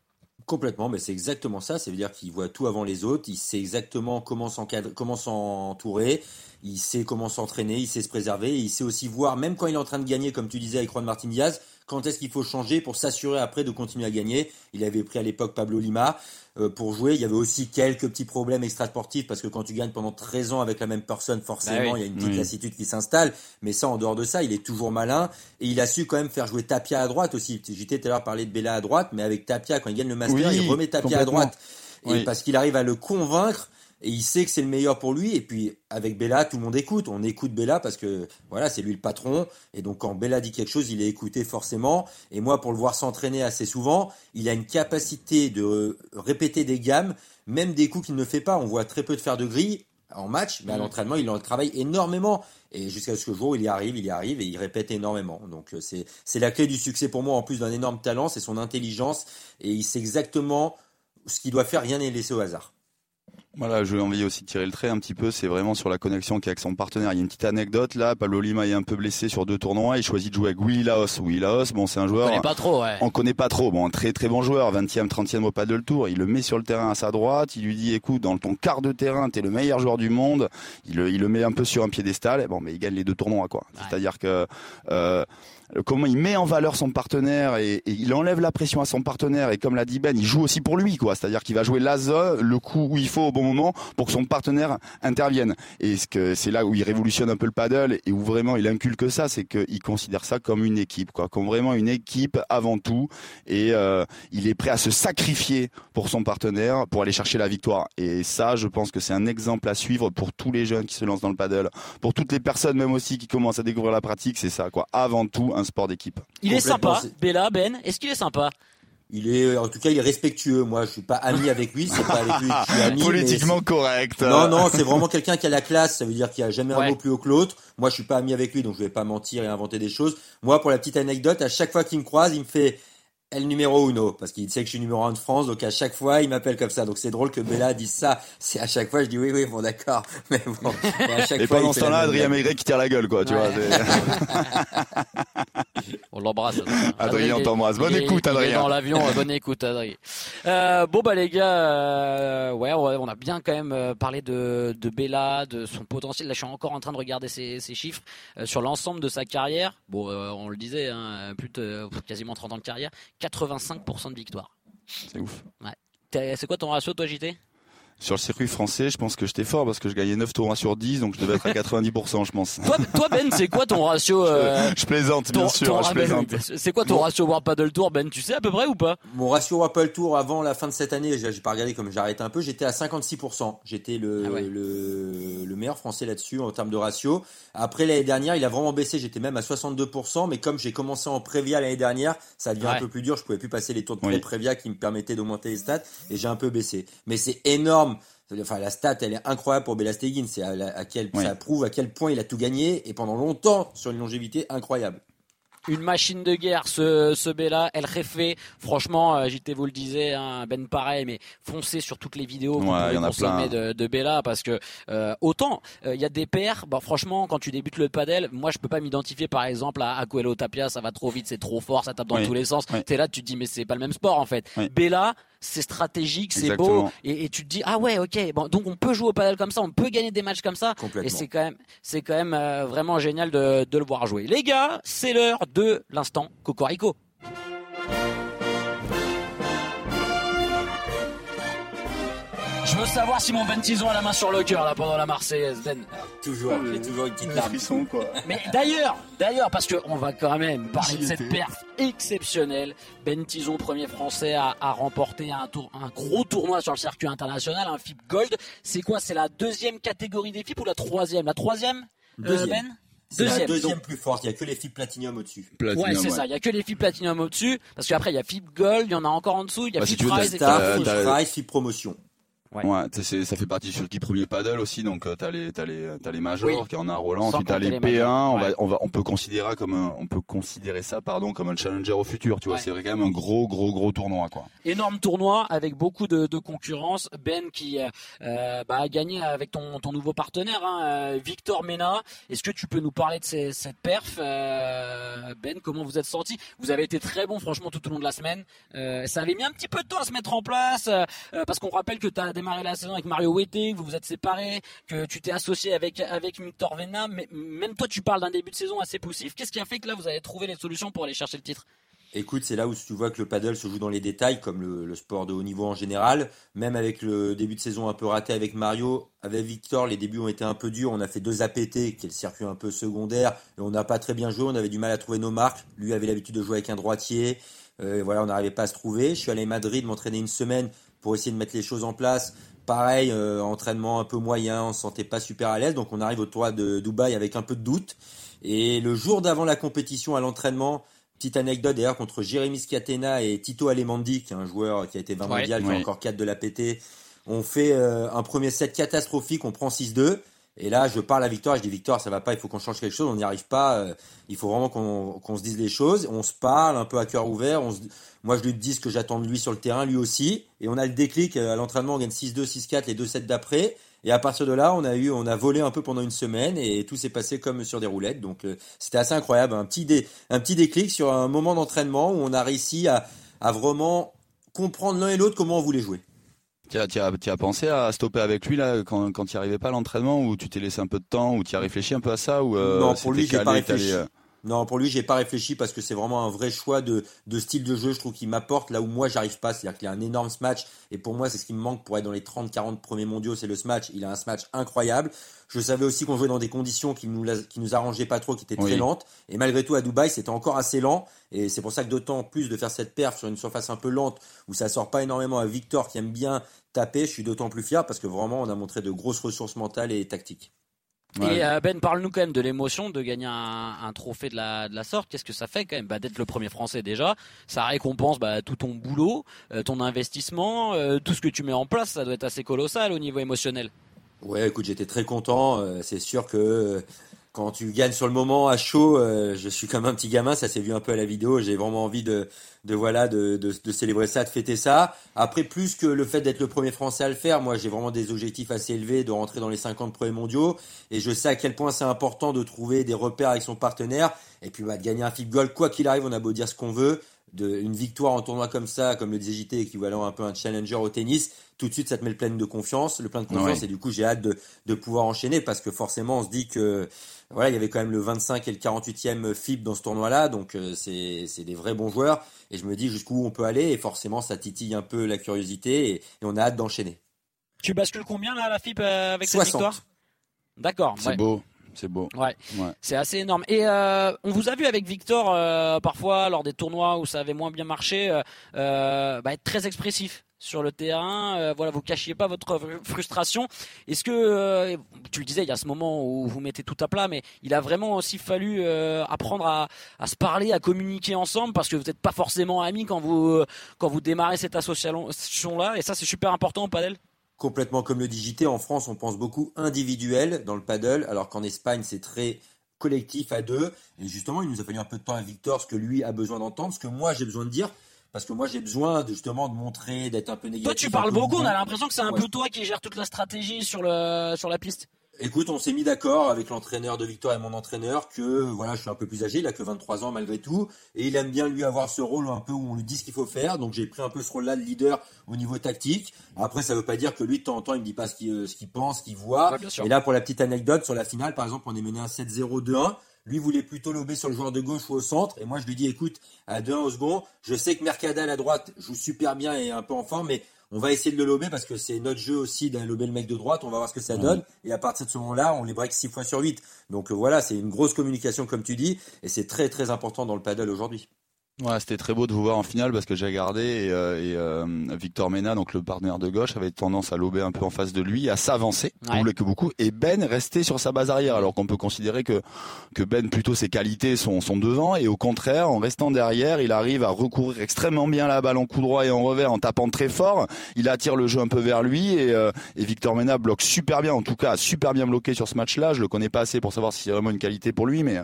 Complètement, mais c'est exactement ça. Ça veut dire qu'il voit tout avant les autres. Il sait exactement comment s'encadrer, comment s'entourer. Il sait comment s'entraîner. Il sait se préserver. Il sait aussi voir, même quand il est en train de gagner, comme tu disais avec Juan Martin Diaz, quand est-ce qu'il faut changer pour s'assurer après de continuer à gagner? Il avait pris à l'époque Pablo Lima euh, pour jouer. Il y avait aussi quelques petits problèmes extrasportifs parce que quand tu gagnes pendant 13 ans avec la même personne, forcément, Bah oui. il y a une petite Oui. lassitude qui s'installe. Mais ça, en dehors de ça, il est toujours malin et il a su quand même faire jouer Tapia à droite aussi. J'étais tout à l'heure parler de Bella à droite, mais avec Tapia, quand il gagne le Master, Oui, il remet Tapia à droite. Et Oui. parce qu'il arrive à le convaincre et il sait que c'est le meilleur pour lui. Et puis avec Bella, tout le monde écoute. On écoute Bella parce que voilà, c'est lui le patron. Et donc quand Bella dit quelque chose, il est écouté forcément. Et moi, pour le voir s'entraîner assez souvent, il a une capacité de répéter des gammes, même des coups qu'il ne fait pas. On voit très peu de faire de grille en match, mais à Mhm. l'entraînement, il en travaille énormément. Et jusqu'à ce jour, il y arrive, il y arrive et il répète énormément. Donc euh, c'est c'est la clé du succès pour moi, en plus d'un énorme talent, c'est son intelligence et il sait exactement ce qu'il doit faire, rien n'est laissé au hasard. Voilà, j'ai envie aussi de tirer le trait un petit peu, c'est vraiment sur la connexion qu'il y a avec son partenaire. Il y a une petite anecdote là, Pablo Lima est un peu blessé sur deux tournois, il choisit de jouer avec Willy Laos. Willy Laos, bon c'est un On joueur... connaît pas trop ouais. On connaît pas trop, bon, un très très bon joueur, 20e, 30e au paddle tour, il le met sur le terrain à sa droite, il lui dit écoute, dans ton quart de terrain, t'es le meilleur joueur du monde, il le, il le met un peu sur un piédestal, et bon, mais il gagne les deux tournois quoi. Ouais. C'est-à-dire que euh, comment il met en valeur son partenaire et, il enlève la pression à son partenaire et comme l'a dit Ben, il joue aussi pour lui quoi. C'est-à-dire qu'il va jouer l'ASO, le coup où il faut au bon moment pour que son partenaire intervienne. Et ce que c'est là où il révolutionne un peu le paddle et où vraiment il inculque ça, c'est qu'il considère ça comme une équipe quoi, comme vraiment une équipe avant tout et euh, il est prêt à se sacrifier pour son partenaire pour aller chercher la victoire. Et ça, je pense que c'est un exemple à suivre pour tous les jeunes qui se lancent dans le paddle, pour toutes les personnes même aussi qui commencent à découvrir la pratique, c'est ça quoi. Avant tout, sport d'équipe. Il est sympa, Bella, Ben. Est-ce qu'il est sympa Il est, en tout cas, il est respectueux. Moi, je suis pas ami avec lui, c'est pas avec lui que je suis ami. *laughs* Politiquement correct. Non, non, c'est vraiment quelqu'un qui a la classe. Ça veut dire qu'il a jamais Ouais. un mot plus haut que l'autre. Moi, je suis pas ami avec lui, donc je vais pas mentir et inventer des choses. Moi, pour la petite anecdote, à chaque fois qu'il me croise, il me fait El numéro uno, parce qu'il sait que je suis numéro un de France, donc à chaque fois, il m'appelle comme ça. Donc c'est drôle que Bella dise ça. C'est à chaque fois, je dis oui, oui, bon, d'accord. *laughs* Mais bon, et à chaque Et fois, pendant ce temps-là, Adrien. Maigret qui tire la gueule, quoi, tu vois. *laughs* On l'embrasse. Adrien, on t'embrasse. Bonne il est- écoute, il est Adrien. dans l'avion, euh, bonne écoute, Adrien. Euh, bon bah les gars, euh, ouais, ouais, on a bien quand même euh, parlé de, de Bella, de son potentiel. Là, je suis encore en train de regarder ses, ses chiffres euh, sur l'ensemble de sa carrière. Bon, euh, on le disait, hein, plus de euh, quasiment 30 ans de carrière, 85% de victoire. C'est ouf. T'as- C'est quoi ton ratio, toi, JT Sur le circuit français, je pense que j'étais fort parce que je gagnais 9 tournois sur 10, donc je devais être à *laughs* 90%, je pense. toi, toi, Ben, c'est quoi ton ratio euh, Je plaisante, ton- bien ton- sûr, je plaisante. oui, C'est quoi ton Bon. ratio World Paddle Tour, Ben Tu sais à peu près ou pas? Mon ratio Apple Tour avant la fin de cette année, j'ai pas regardé comme j'arrête un peu, j'étais à 56%. J'étais le, Ah ouais. le, le meilleur français là-dessus en termes de ratio. Après l'année dernière, il a vraiment baissé, j'étais même à 62%, mais comme j'ai commencé en Prévia l'année dernière, ça devient Ouais. un peu plus dur, je pouvais plus passer les tours de Oui. pré-Prévia qui me permettaient d'augmenter les stats, et j'ai un peu baissé. Mais c'est énorme. Enfin, la stat, elle est incroyable pour Bella Stegin. C'est à, quel, Oui. ça prouve à quel point il a tout gagné et pendant longtemps sur une longévité incroyable. Une machine de guerre ce, ce Bella El Jefe franchement euh, JT vous le disait hein, Ben pareil mais foncez sur toutes les vidéos que vous Ouais, y consommer de, de Bella parce que euh, autant euh, il y a des paires bah franchement quand tu débutes le padel moi je peux pas m'identifier par exemple à, Coelho Tapia ça va trop vite c'est trop fort ça tape dans Oui. tous les sens Oui. t'es là tu te dis mais c'est pas le même sport en fait Oui. Bella c'est stratégique c'est beau et, et tu te dis ah ouais ok bon donc on peut jouer au padel comme ça on peut gagner des matchs comme ça et c'est quand même, c'est quand même euh, vraiment génial de, de le voir jouer. Les gars, c'est l'heure de l'instant Cocorico. Je veux savoir si mon Ben Tison a la main sur le cœur là pendant la Marseillaise, Ben. Toujours, j'ai toujours une petite larme. quoi. *laughs* Mais d'ailleurs, d'ailleurs, parce qu'on va quand même parler de cette perf exceptionnelle. Ben Tison, premier français à, à remporter un, tour, un gros tournoi sur le circuit international, un FIP Gold. C'est quoi? C'est la deuxième catégorie des FIP ou la troisième? La troisième euh, Deuxième. Ben? C'est la Deuxième. deuxième plus forte. Il y a que les filles Platinum au-dessus. ouais, c'est ça. Il y a que les FIP Platinum au-dessus, parce qu'après il y a FIP Gold, il y en a encore en dessous, il y a Bah, si FIP veux, Prize. Star, t'as- Prize, Promotion. Ouais. Ça fait partie sur le premier paddle aussi, donc euh, t'as les t'as les t'as les majors Oui. qui en a Roland, Sans t'as les les P1, majors, on va ouais. on va on peut considérer comme un, on peut considérer ça pardon comme un challenger au futur, tu vois, Ouais. c'est quand même un gros gros gros tournoi quoi. énorme tournoi avec beaucoup de, de concurrence. Ben qui euh, euh, bah, a gagné avec ton, ton nouveau partenaire, hein, euh, Victor Mena. Est-ce que tu peux nous parler de ces- cette perf euh, Ben, comment vous êtes senti Vous avez été très bon franchement tout au long de la semaine. Euh, ça avait mis un petit peu de temps à se mettre en place euh, euh, parce qu'on rappelle que tu as démarré la saison avec Mario Wetting, vous vous êtes séparés, que tu t'es associé avec, Victor Vena. Mais même toi tu parles d'un début de saison assez poussif. Qu'est-ce qui a fait que là vous avez trouvé les solutions pour aller chercher le titre? Écoute, c'est là où tu vois que le paddle se joue dans les détails, comme le, le sport de haut niveau en général. Même avec le début de saison un peu raté avec Mario, avec Victor, les débuts ont été un peu durs. On a fait deux APT, qui est le circuit un peu secondaire, et on n'a pas très bien joué. On avait du mal à trouver nos marques. Lui avait l'habitude de jouer avec un droitier. Euh, voilà, on n'arrivait pas à se trouver. Je suis allé à Madrid m'entraîner une semaine pour essayer de mettre les choses en place. Pareil, euh, entraînement un peu moyen, on se sentait pas super à l'aise. Donc on arrive au tournoi de Dubaï avec un peu de doute. Et le jour d'avant la compétition à l'entraînement, Petite anecdote d'ailleurs contre Jérémy Scatena et Tito Alemandi, qui est un joueur qui a été 20 Ouais. mondial, qui Ouais. a encore 4 de l'APT. On fait euh, un premier set catastrophique, on prend 6-2. Et là, je parle à Victor, je dis Victor, ça va pas, il faut qu'on change quelque chose, on n'y arrive pas, euh, il faut vraiment qu'on se dise les choses. On se parle un peu à cœur ouvert. Moi, je lui dis ce que j'attends de lui sur le terrain, lui aussi. Et on a le déclic euh, à l'entraînement, on gagne 6-2, 6-4 les deux sets d'après. Et à partir de là, on a eu, on a volé un peu pendant une semaine et tout s'est passé comme sur des roulettes. Donc euh, c'était assez incroyable, un petit dé, un petit déclic sur un moment d'entraînement où on a réussi à, à vraiment comprendre l'un et l'autre comment on voulait jouer. Tu as, as, as pensé à stopper avec lui là quand quand tu arrivais pas à l'entraînement ou tu t'es laissé un peu de temps ou tu as réfléchi un peu à ça ou euh, Non, pour lui, j'ai pas réfléchi. euh, Non, pour lui, j'ai pas réfléchi parce que c'est vraiment un vrai choix de, de style de jeu. Je trouve qu'il m'apporte là où moi j'arrive pas. C'est-à-dire qu'il a un énorme smash et pour moi, c'est ce qui me manque pour être dans les 30-40 premiers mondiaux, c'est le smash. Il a un smash incroyable. Je savais aussi qu'on jouait dans des conditions qui nous, qui nous arrangeaient pas trop, qui étaient très Oui. lentes. Et malgré tout, à Dubaï, c'était encore assez lent. Et c'est pour ça que d'autant plus de faire cette perf sur une surface un peu lente où ça sort pas énormément à Victor qui aime bien taper, je suis d'autant plus fier parce que vraiment, on a montré de grosses ressources mentales et tactiques. Ouais. Et euh, Ben, parle-nous quand même de l'émotion de gagner un, un trophée de la, de la sorte. Qu'est-ce que ça fait quand même? Bah, D'être le premier Français déjà, ça récompense bah, tout ton boulot, euh, ton investissement, euh, tout ce que tu mets en place. Ça doit être assez colossal au niveau émotionnel. Ouais, écoute, j'étais très content. C'est sûr que euh, quand tu gagnes sur le moment à chaud, euh, je suis comme un petit gamin, ça s'est vu un peu à la vidéo. J'ai vraiment envie de, de voilà, de, célébrer ça, de fêter ça. Après, plus que le fait d'être le premier Français à le faire, moi, j'ai vraiment des objectifs assez élevés de rentrer dans les 50 premiers mondiaux. Et je sais à quel point c'est important de trouver des repères avec son partenaire. Et puis, bah, de gagner un flip goal, quoi qu'il arrive, on a beau dire ce qu'on veut. De, une victoire en tournoi comme ça, comme le disait JT, équivalent un peu à un challenger au tennis, tout de suite ça te met le plein de confiance, le plein de confiance ouais. et du coup j'ai hâte de, de pouvoir enchaîner parce que forcément on se dit que voilà il y avait quand même le 25 et le 48e FIB dans ce tournoi-là, donc euh, c'est c'est des vrais bons joueurs et je me dis jusqu'où on peut aller et forcément ça titille un peu la curiosité et, et on a hâte d'enchaîner. Tu bascules combien là la FIB euh, avec 60. cette victoire? D'accord. C'est ouais. beau. C'est beau. Ouais. ouais. C'est assez énorme. Et euh, on vous a vu avec Victor euh, parfois lors des tournois où ça avait moins bien marché, euh, bah, être très expressif sur le terrain. Voilà, vous cachiez pas votre frustration. Est-ce que tu le disais, il y a ce moment où vous mettez tout à plat, mais il a vraiment aussi fallu apprendre à, à, se parler, à communiquer ensemble, parce que vous n'êtes pas forcément amis quand vous quand vous démarrez cette association là. Et ça, c'est super important au padel complètement comme le digité. En France, on pense beaucoup individuel dans le paddle, alors qu'en Espagne, c'est très collectif à deux. Et justement, il nous a fallu un peu de temps à Victor, ce que lui a besoin d'entendre, ce que moi j'ai besoin de dire. Parce que moi j'ai besoin de, justement de montrer, d'être un peu négatif. Toi tu parles beaucoup, on a l'impression que c'est un ouais. peu toi qui gère toute la stratégie sur le sur la piste. Écoute, on s'est mis d'accord avec l'entraîneur de Victor et mon entraîneur que voilà, je suis un peu plus âgé, il a que 23 ans malgré tout, et il aime bien lui avoir ce rôle un peu où on lui dit ce qu'il faut faire. Donc j'ai pris un peu ce rôle-là de leader au niveau tactique. Après, ça veut pas dire que lui de temps en temps il me dit pas ce qu'il ce qu'il pense, ce qu'il voit. Ouais, et là, pour la petite anecdote, sur la finale, par exemple, on est mené un 7-0-2-1. Lui voulait plutôt lober sur le joueur de gauche ou au centre. Et moi, je lui dis, écoute, à 2-1 au second, je sais que Mercadal à droite joue super bien et un peu en forme, mais on va essayer de le lober parce que c'est notre jeu aussi d'aller lober le mec de droite. On va voir ce que ça donne. Et à partir de ce moment-là, on les break 6 fois sur 8. Donc euh, voilà, c'est une grosse communication, comme tu dis. Et c'est très, très important dans le paddle aujourd'hui. Ouais, c'était très beau de vous voir en finale parce que j'ai regardé et, euh, et euh, Victor Mena, donc le partenaire de gauche, avait tendance à lober un peu en face de lui, à s'avancer, ouais. que beaucoup, et Ben restait sur sa base arrière, alors qu'on peut considérer que que Ben plutôt ses qualités sont, sont devant et au contraire, en restant derrière, il arrive à recourir extrêmement bien la balle en coup droit et en revers en tapant très fort. Il attire le jeu un peu vers lui et, euh, et Victor Mena bloque super bien, en tout cas super bien bloqué sur ce match-là. Je le connais pas assez pour savoir si c'est vraiment une qualité pour lui, mais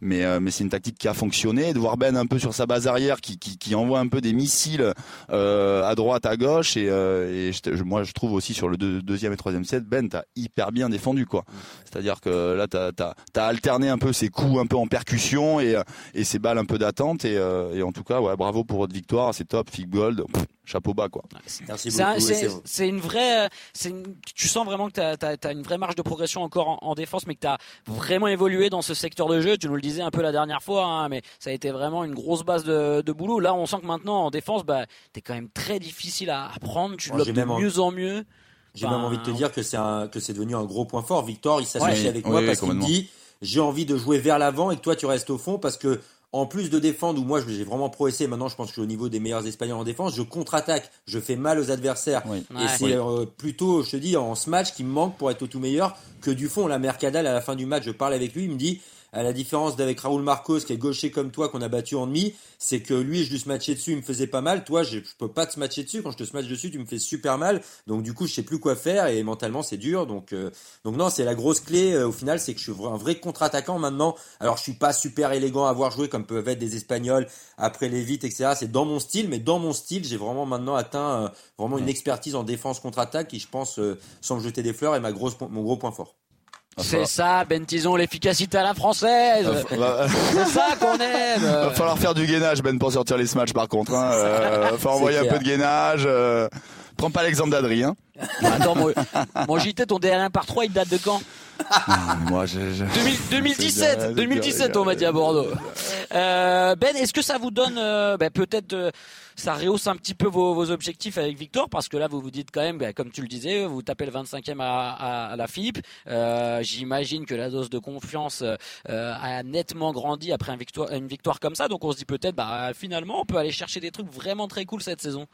mais euh, mais c'est une tactique qui a fonctionné. De voir Ben un peu sur sa base arrière qui, envoie un peu des missiles euh, à droite, à gauche et, euh, moi je trouve aussi sur le deux, deuxième et troisième set, Ben t'as hyper bien défendu quoi. C'est-à-dire que là t'as as, as, alterné un peu ses coups un peu en percussion et, et ses balles un peu d'attente et, euh, en tout cas bravo pour votre victoire, c'est top, Fig Gold. Chapeau bas quoi. Merci beaucoup. C'est une vraie, une, tu sens vraiment que tu as, as, une vraie marge de progression encore en, en défense, mais que tu as vraiment évolué dans ce secteur de jeu. Tu nous le disais un peu la dernière fois, hein, mais ça a été vraiment une grosse base de, de, boulot. Là, on sent que maintenant en défense, bah, tu es quand même très difficile à apprendre. Tu lobes de mieux en mieux. J'ai même envie de te dire que c'est que c'est devenu un gros point fort. Victor, il s'associe ouais, avec oui, moi parce qu'il me dit j'ai envie de jouer vers l'avant et que toi tu restes au fond parce que en plus de défendre, où moi j'ai vraiment progressé, maintenant je pense que je suis au niveau des meilleurs Espagnols en défense, je contre-attaque, je fais mal aux adversaires. Oui. Et ouais. c'est euh, plutôt, je te dis, en ce match qui me manque pour être au tout meilleur que du fond. La Mercadal, à la fin du match, je parle avec lui, il me dit, à la différence d'avec Raoul Marcos qui est gaucher comme toi qu'on a battu en demi, c'est que lui je lui matchais dessus, il me faisait pas mal. Toi, je, je peux pas te matcher dessus. Quand je te smash dessus, tu me fais super mal. Donc du coup, je sais plus quoi faire et mentalement c'est dur. Donc euh, donc non, c'est la grosse clé euh, au final, c'est que je suis un vrai contre-attaquant maintenant. Alors je suis pas super élégant à avoir joué comme peuvent être des Espagnols après les vites, etc. C'est dans mon style, mais dans mon style, j'ai vraiment maintenant atteint euh, vraiment une expertise en défense contre-attaque qui, je pense, sans me jeter des fleurs, est ma grosse mon gros point fort. C'est ça, Ben Tison, l'efficacité à la française. *laughs* c'est ça qu'on aime. Va falloir faire du gainage, Ben, pour sortir les smash par contre. Hein. Euh, faut envoyer un peu de gainage. Euh... Prends pas l'exemple d'Adrien. Attends, mon, mon JT, ton DR1 par 3, il date de quand Moi, je, je... 2000, 2017, 2017, on m'a dit à Bordeaux. Euh, ben, est-ce que ça vous donne euh, ben, peut-être euh, ça rehausse un petit peu vos, vos, objectifs avec Victor parce que là vous vous dites quand même, ben, comme tu le disais, vous tapez le 25e à, à, à la FIP. Euh, J'imagine que la dose de confiance euh, a nettement grandi après un victoire, une victoire comme ça, donc on se dit peut-être, bah, finalement, on peut aller chercher des trucs vraiment très cool cette saison.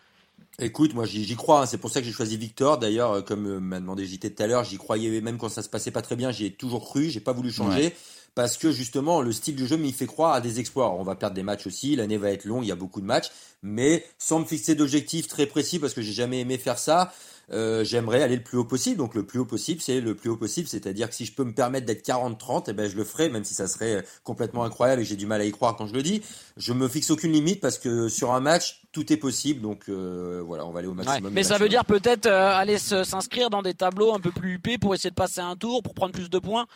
Écoute, moi j'y crois, hein. c'est pour ça que j'ai choisi Victor. D'ailleurs, euh, comme m'a demandé JT tout à l'heure, j'y croyais même quand ça se passait pas très bien, j'y ai toujours cru, j'ai pas voulu changer. Ouais parce que justement le style de jeu m'y fait croire à des exploits. on va perdre des matchs aussi, l'année va être longue, il y a beaucoup de matchs, mais sans me fixer d'objectifs très précis parce que j'ai jamais aimé faire ça. Euh, j'aimerais aller le plus haut possible. Donc le plus haut possible, c'est le plus haut possible. C'est-à-dire que si je peux me permettre d'être 40-30, eh ben je le ferai, même si ça serait complètement incroyable et j'ai du mal à y croire quand je le dis. Je me fixe aucune limite parce que sur un match, tout est possible. Donc euh, voilà, on va aller au maximum. mais ça veut dire peut-être euh, aller s'inscrire dans des tableaux un peu plus huppés pour essayer de passer un tour, pour prendre plus de points.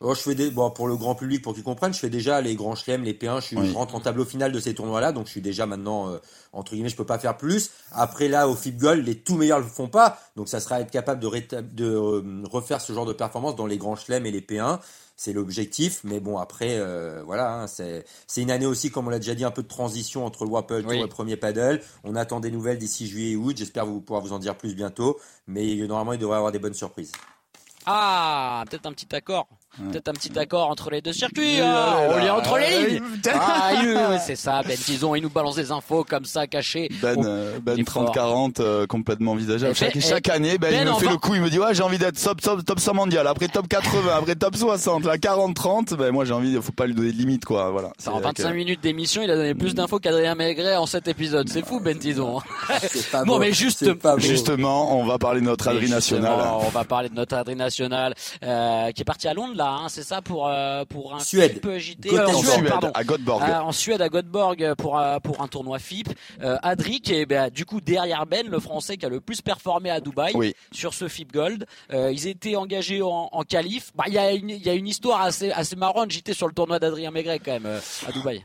Oh, je fais des, bon, pour le grand public, pour qu'ils comprennent, je fais déjà les grands chelems, les P1, je, suis, rentre en tableau final de ces tournois-là, donc je suis déjà maintenant, euh, entre guillemets, je peux pas faire plus. Après là, au FIP Gold, les tout meilleurs le font pas, donc ça sera être capable de, de euh, refaire ce genre de performance dans les grands chelems et les P1. C'est l'objectif, mais bon après, euh, voilà, hein, c'est une année aussi, comme on l'a déjà dit, un peu de transition entre le Wapple Tour et le premier paddle. On attend des nouvelles d'ici juillet et août. J'espère vous pouvoir vous en dire plus bientôt, mais normalement il devrait y avoir des bonnes surprises. Ah, peut-être un petit accord. Peut-être un petit accord entre les deux circuits. Hein. on lit entre les lignes. Ah, c'est ça, Ben Tison, il nous balance des infos comme ça, cachées. Ben, euh, ben 30-40, euh, complètement envisageable. Chaque, chaque année, Ben, il ben, me fait le coup, il me dit, ouais, j'ai envie d'être top, top, top 100 mondial, après top 80, après top 60, là, 40-30, ben, moi, j'ai envie, faut pas lui donner de limite, quoi, voilà. En 25 minutes d'émission, il a donné plus d'infos qu'Adrien Maigret en cet épisode. C'est fou, Ben Tison. *laughs* bon, mais juste, justement, on va parler de notre Adri national. On va parler de notre Adri national, euh, qui est parti à Londres, là, hein, c'est ça, pour, euh, pour un Suède. JT. Euh, en Suède, pardon. à Göteborg. Euh, en Suède, à Göteborg, pour, pour un tournoi FIP. Adri, qui est bah, du coup derrière Ben, le français qui a le plus performé à Dubaï sur ce FIP Gold. ils étaient engagés en, en qualif. Bah, il y, a une, y a une histoire assez, assez marrante. J'étais sur le tournoi d'Adrien Maigret quand même, à Dubaï.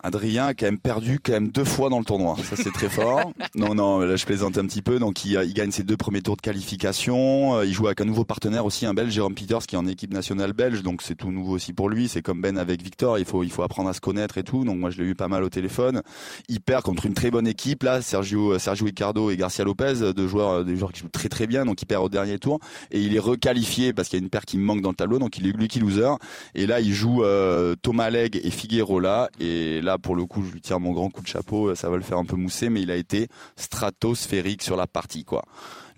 Adrien a quand même perdu quand même deux fois dans le tournoi. Ça c'est très fort. *laughs* non non, là je plaisante un petit peu. Donc il, il, gagne ses deux premiers tours de qualification. Euh, il joue avec un nouveau partenaire aussi, un Belge, Jérôme Peters, qui est en équipe nationale belge. Donc c'est tout nouveau aussi pour lui. C'est comme Ben avec Victor. Il faut il faut apprendre à se connaître et tout. Donc moi je l'ai eu pas mal au téléphone. Il perd contre une très bonne équipe là, Sergio Sergio Ricardo et Garcia Lopez, deux joueurs des joueurs qui jouent très très bien. Donc il perd au dernier tour et il est requalifié parce qu'il y a une paire qui manque dans le tableau. Donc il est lucky loser. Et là il joue euh, Thomas Leg et Figueroa. Et là pour le coup je lui tire mon grand coup de chapeau, ça va le faire un peu mousser, mais il a été stratosphérique sur la partie, quoi.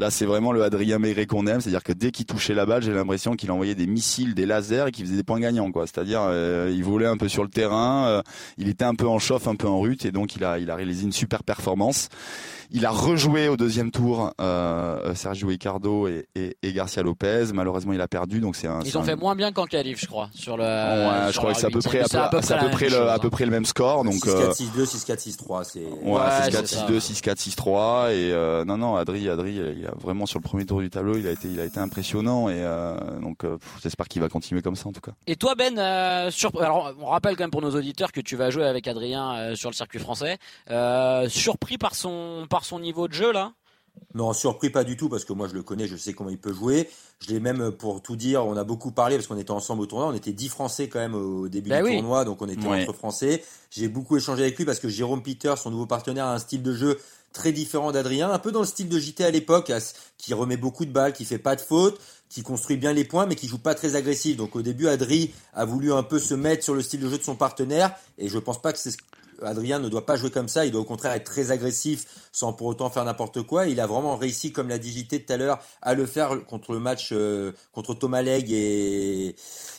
Là, c'est vraiment le Adrien Maigret qu'on aime, c'est-à-dire que dès qu'il touchait la balle, j'ai l'impression qu'il envoyait des missiles, des lasers et qu'il faisait des points gagnants, quoi. C'est-à-dire, euh, il volait un peu sur le terrain, euh, il était un peu en chauffe, un peu en rute, et donc il a, il a réalisé une super performance. Il a rejoué au deuxième tour euh, Sergio Ricardo et, et, et, Garcia Lopez. Malheureusement, il a perdu, donc c'est un. Ils ont fait moins bien qu'en qualif, je crois, sur le. Ouais, je crois que c'est à peu près, à peu, près, le, à peu près le même score. Donc 6-4, 6-2, 6-4, 6-3, c'est. Ouais, 6-4, 6-2, 6-4, 6-3 et euh, non, non, Adri, Adri, il a vraiment sur le premier tour du tableau, il a été, il a été impressionnant et euh, donc euh, j'espère qu'il va continuer comme ça en tout cas. Et toi, Ben, euh, sur... alors on rappelle quand même pour nos auditeurs que tu vas jouer avec Adrien euh, sur le circuit français. surpris par son, par son niveau de jeu là? Non, surpris pas du tout parce que moi je le connais, je sais comment il peut jouer. Je l'ai même pour tout dire, on a beaucoup parlé parce qu'on était ensemble au tournoi, on était 10 Français quand même au début ben du tournoi, donc on était entre Français. J'ai beaucoup échangé avec lui parce que Jérôme Peter, son nouveau partenaire, a un style de jeu très différent d'Adrien, un peu dans le style de JT à l'époque, qui remet beaucoup de balles, qui fait pas de fautes, qui construit bien les points, mais qui joue pas très agressif. Donc au début, Adri a voulu un peu se mettre sur le style de jeu de son partenaire, et je pense pas que c'est Adrien ne doit pas jouer comme ça, il doit au contraire être très agressif sans pour autant faire n'importe quoi. Il a vraiment réussi, comme l'a dit JT tout à l'heure, à le faire contre le match euh, contre Thomas Leg et,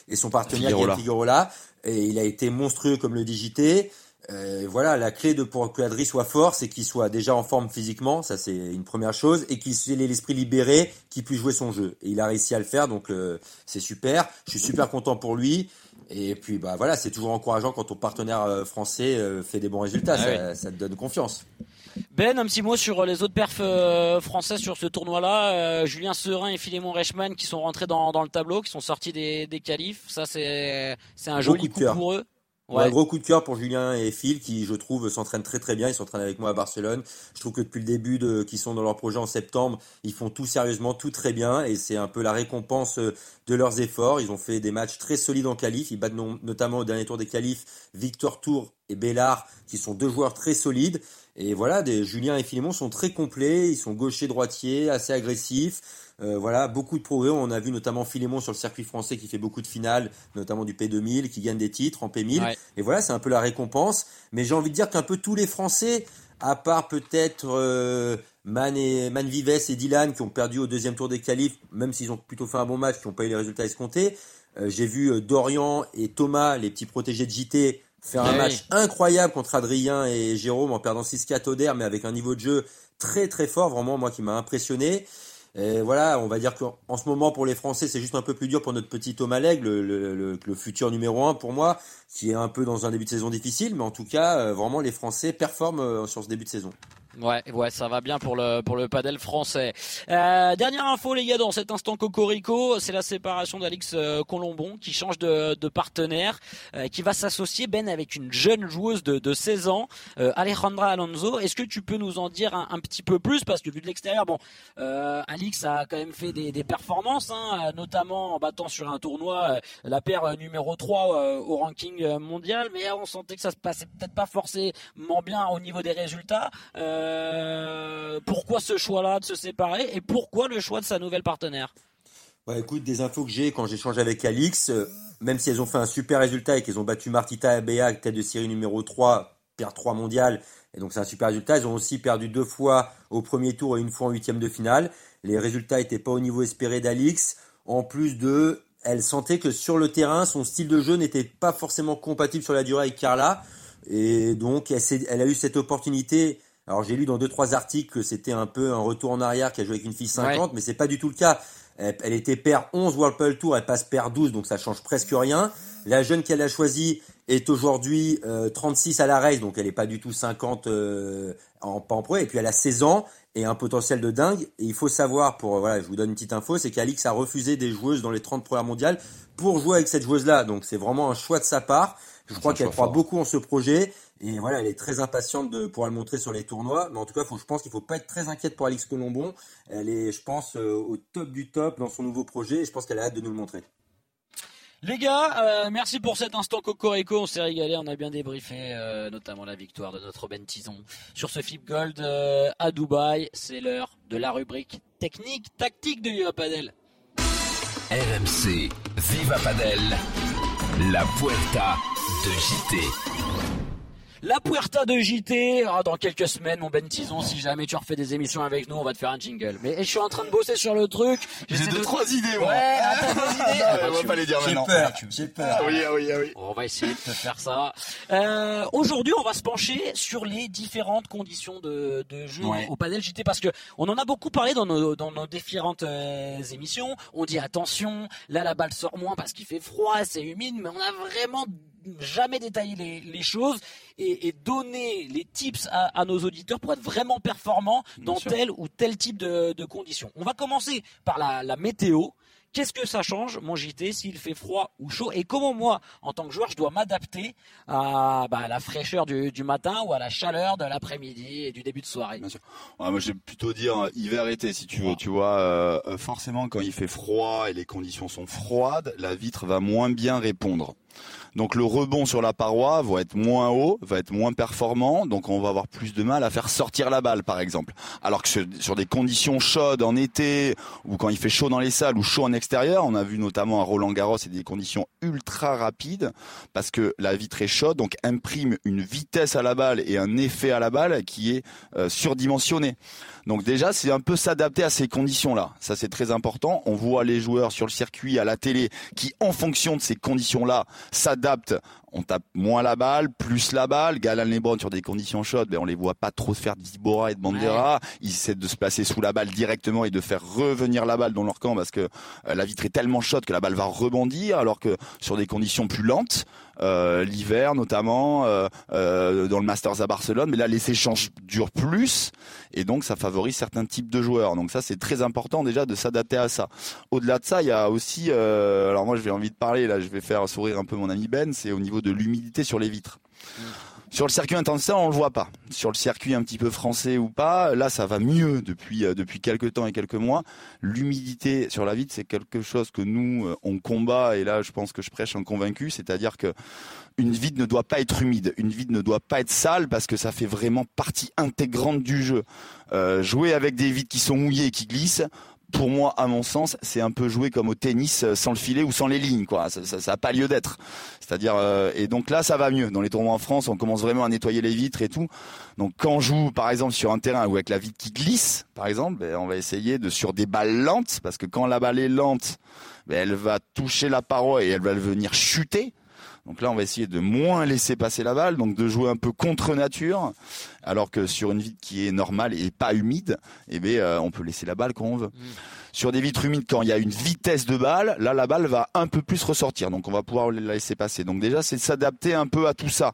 et son partenaire Figueroa. Et il a été monstrueux comme le dit JT. Euh, voilà, la clé de pour que Adri soit fort, c'est qu'il soit déjà en forme physiquement, ça c'est une première chose, et qu'il ait l'esprit libéré, qu'il puisse jouer son jeu. Et il a réussi à le faire, donc euh, c'est super. Je suis super content pour lui. Et puis bah voilà, c'est toujours encourageant quand ton partenaire euh, français fait des bons résultats, ah ça, te donne confiance. Ben, un petit mot sur les autres perfs français sur ce tournoi-là. Julien Serin et Philémon Reichmann qui sont rentrés dans, dans le tableau, qui sont sortis des, des qualifs. Ça, c'est un joli coup pour eux. Ouais. Un gros coup de cœur pour Julien et Phil qui, je trouve, s'entraînent très très bien. Ils s'entraînent avec moi à Barcelone. Je trouve que depuis le début de, qu'ils sont dans leur projet en septembre, ils font tout sérieusement, tout très bien et c'est un peu la récompense euh, de leurs efforts. Ils ont fait des matchs très solides en qualif. Ils battent notamment au dernier tour des qualifs Victor Tour et Bellard qui sont deux joueurs très solides. Et voilà, des, Julien et Philémon sont très complets. Ils sont gauchers, droitiers, assez agressifs. Euh, voilà, beaucoup de progrès. On a vu notamment Philémon sur le circuit français qui fait beaucoup de finales, notamment du P2000, qui gagne des titres en P1000. Et voilà, c'est un peu la récompense. Mais j'ai envie de dire qu'un peu tous les Français, à part peut-être euh, Man, et, Man Vives et Dylan qui ont perdu au deuxième tour des qualifs, même s'ils ont plutôt fait un bon match, qui n'ont pas eu les résultats escomptés, Euh, J'ai vu euh, Dorian et Thomas, les petits protégés de JT, faire un match incroyable contre Adrien et Jérôme en perdant 6-4 au der, mais avec un niveau de jeu très très fort, vraiment moi qui m'a impressionné. Et voilà, on va dire qu'en en ce moment pour les Français, c'est juste un peu plus dur pour notre petit Thomas Legge, le, le, le, le futur numéro un pour moi, qui est un peu dans un début de saison difficile, mais en tout cas, euh, vraiment les Français performent euh, sur ce début de saison. Ouais, ouais, ça va bien pour le pour le padel français. Euh, dernière info les gars dans cet instant cocorico, c'est la séparation d'Alix euh, Colombon qui change de, de partenaire, euh, qui va s'associer Ben avec une jeune joueuse de, de 16 ans, euh, Alejandra Alonso. Est-ce que tu peux nous en dire un, petit peu plus? Parce que vu de l'extérieur, bon, euh, Alix a quand même fait des, des performances, hein, notamment en battant sur un tournoi euh, la paire numéro 3 euh, au ranking mondial, mais on sentait que ça se passait peut-être pas forcément bien au niveau des résultats. Pourquoi ce choix-là de se séparer et pourquoi le choix de sa nouvelle partenaire Ouais, écoute, des infos que j'ai quand j'échange avec Alix, euh, même si elles ont fait un super résultat et qu'elles ont battu Martita Béa, tête de série numéro 3, paire 3 mondiale, et donc c'est un super résultat. Elles ont aussi perdu deux fois au premier tour et une fois en huitième de finale. Les résultats n'étaient pas au niveau espéré d'Alix. En plus de, elle sentait que sur le terrain, son style de jeu n'était pas forcément compatible sur la durée avec Carla. Et donc, elle a eu cette opportunité. Alors, j'ai lu dans deux, trois articles que c'était un peu un retour en arrière qu'elle jouait avec une fille 50, mais c'est pas du tout le cas. Elle, elle était paire 11 World Padel Tour, elle passe paire 12, donc ça change presque rien. La jeune qu'elle a choisie est aujourd'hui euh, 36 à la race, donc elle est pas du tout 50 euh, en, pas en pro. Et puis elle a 16 ans et un potentiel de dingue. Et il faut savoir, pour euh, voilà, je vous donne une petite info, c'est qu'Alix a refusé des joueuses dans les 30 premières mondiales pour jouer avec cette joueuse-là. Donc c'est vraiment un choix de sa part. Je crois qu'elle croit fort. beaucoup en ce projet. Et voilà, elle est très impatiente de pouvoir le montrer sur les tournois. Mais en tout cas, faut, je pense qu'il faut pas être très inquiète pour Alix Colombon. Elle est, je pense, euh, au top du top dans son nouveau projet. Et je pense qu'elle a hâte de nous le montrer. Les gars, euh, merci pour cet instant cocorico, on s'est régalé, on a bien débriefé euh, notamment la victoire de notre Ben Tison sur ce FIP Gold euh, à Dubaï. C'est l'heure de la rubrique technique, tactique de Viva Padel. RMC Viva Padel, la Puerta de JT. La Puerta de JT, ah, dans quelques semaines, mon Ben Tison, si jamais tu refais des émissions avec nous, on va te faire un jingle. Mais je suis en train de bosser sur le truc. J'ai deux, de- trois idées, moi. Ouais, *laughs* t'as des idées Ah, bah, on va pas les dire J'ai maintenant. peur, j'ai peur. Oui, ah oui, ah oui. On va essayer de te faire ça. Euh, Aujourd'hui, on va se pencher sur les différentes conditions de, de jeu Ouais. au padel JT parce que on en a beaucoup parlé dans nos, dans nos différentes euh, émissions. On dit attention, là la balle sort moins parce qu'il fait froid, c'est humide, mais on a vraiment jamais détaillé les, les choses et, et donné les tips à, à nos auditeurs pour être vraiment performants dans tel ou tel type de, de conditions. On va commencer par la, la météo. Qu'est-ce que ça change, mon JT, s'il fait froid ou chaud? Et comment moi, en tant que joueur, je dois m'adapter à, bah, à la fraîcheur du, du matin ou à la chaleur de l'après-midi et du début de soirée? Bien sûr. Ouais, moi, je vais plutôt dire euh, hiver-été, si tu veux. Tu vois, euh, euh, forcément, quand il fait froid et les conditions sont froides, la vitre va moins bien répondre. Donc le rebond sur la paroi va être moins haut, va être moins performant, donc on va avoir plus de mal à faire sortir la balle par exemple. Alors que sur, des conditions chaudes en été ou quand il fait chaud dans les salles ou chaud en extérieur, on a vu notamment à Roland Garros c'est des conditions ultra rapides parce que la vitre est chaude, donc imprime une vitesse à la balle et un effet à la balle qui est euh, surdimensionné. Donc déjà, c'est un peu s'adapter à ces conditions-là. Ça, c'est très important. On voit les joueurs sur le circuit, à la télé, qui, en fonction de ces conditions-là, s'adaptent. On tape moins la balle, plus la balle. Galan Lebron sur des conditions chaudes, ben on les voit pas trop se faire d'Ibora et de Bandera. Ils essaient de se placer sous la balle directement et de faire revenir la balle dans leur camp parce que euh, la vitre est tellement chaude que la balle va rebondir, alors que sur des conditions plus lentes, euh, l'hiver notamment, euh, euh, dans le Masters à Barcelone, mais là les échanges durent plus et donc ça favorise certains types de joueurs. Donc ça c'est très important déjà de s'adapter à ça. Au-delà de ça, il y a aussi, euh, alors moi je vais envie de parler là, je vais faire sourire un peu mon ami Ben, c'est au niveau de l'humidité sur les vitres. Sur le circuit international, on le voit pas. Sur le circuit un petit peu français ou pas, là ça va mieux depuis euh, depuis quelques temps et quelques mois. L'humidité sur la vitre, c'est quelque chose que nous euh, on combat et là je pense que je prêche un convaincu, c'est-à-dire que une vitre ne doit pas être humide, une vitre ne doit pas être sale parce que ça fait vraiment partie intégrante du jeu. Euh, jouer avec des vitres qui sont mouillées et qui glissent, pour moi, à mon sens, c'est un peu joué comme au tennis euh, sans le filet ou sans les lignes, quoi. Ça, ça, ça a pas lieu d'être. C'est-à-dire, euh, et donc là, ça va mieux. Dans les tournois en France, on commence vraiment à nettoyer les vitres et tout. Donc quand on joue, par exemple, sur un terrain ou avec la vitre qui glisse, par exemple, ben, on va essayer de sur des balles lentes, parce que quand la balle est lente, ben, elle va toucher la paroi et elle va venir chuter. Donc là, on va essayer de moins laisser passer la balle, donc de jouer un peu contre nature, alors que sur une vitre qui est normale et pas humide, eh bien, euh, on peut laisser la balle quand on veut. Sur des vitres humides, quand il y a une vitesse de balle, là, la balle va un peu plus ressortir, donc on va pouvoir la laisser passer. Donc déjà, c'est de s'adapter un peu à tout ça.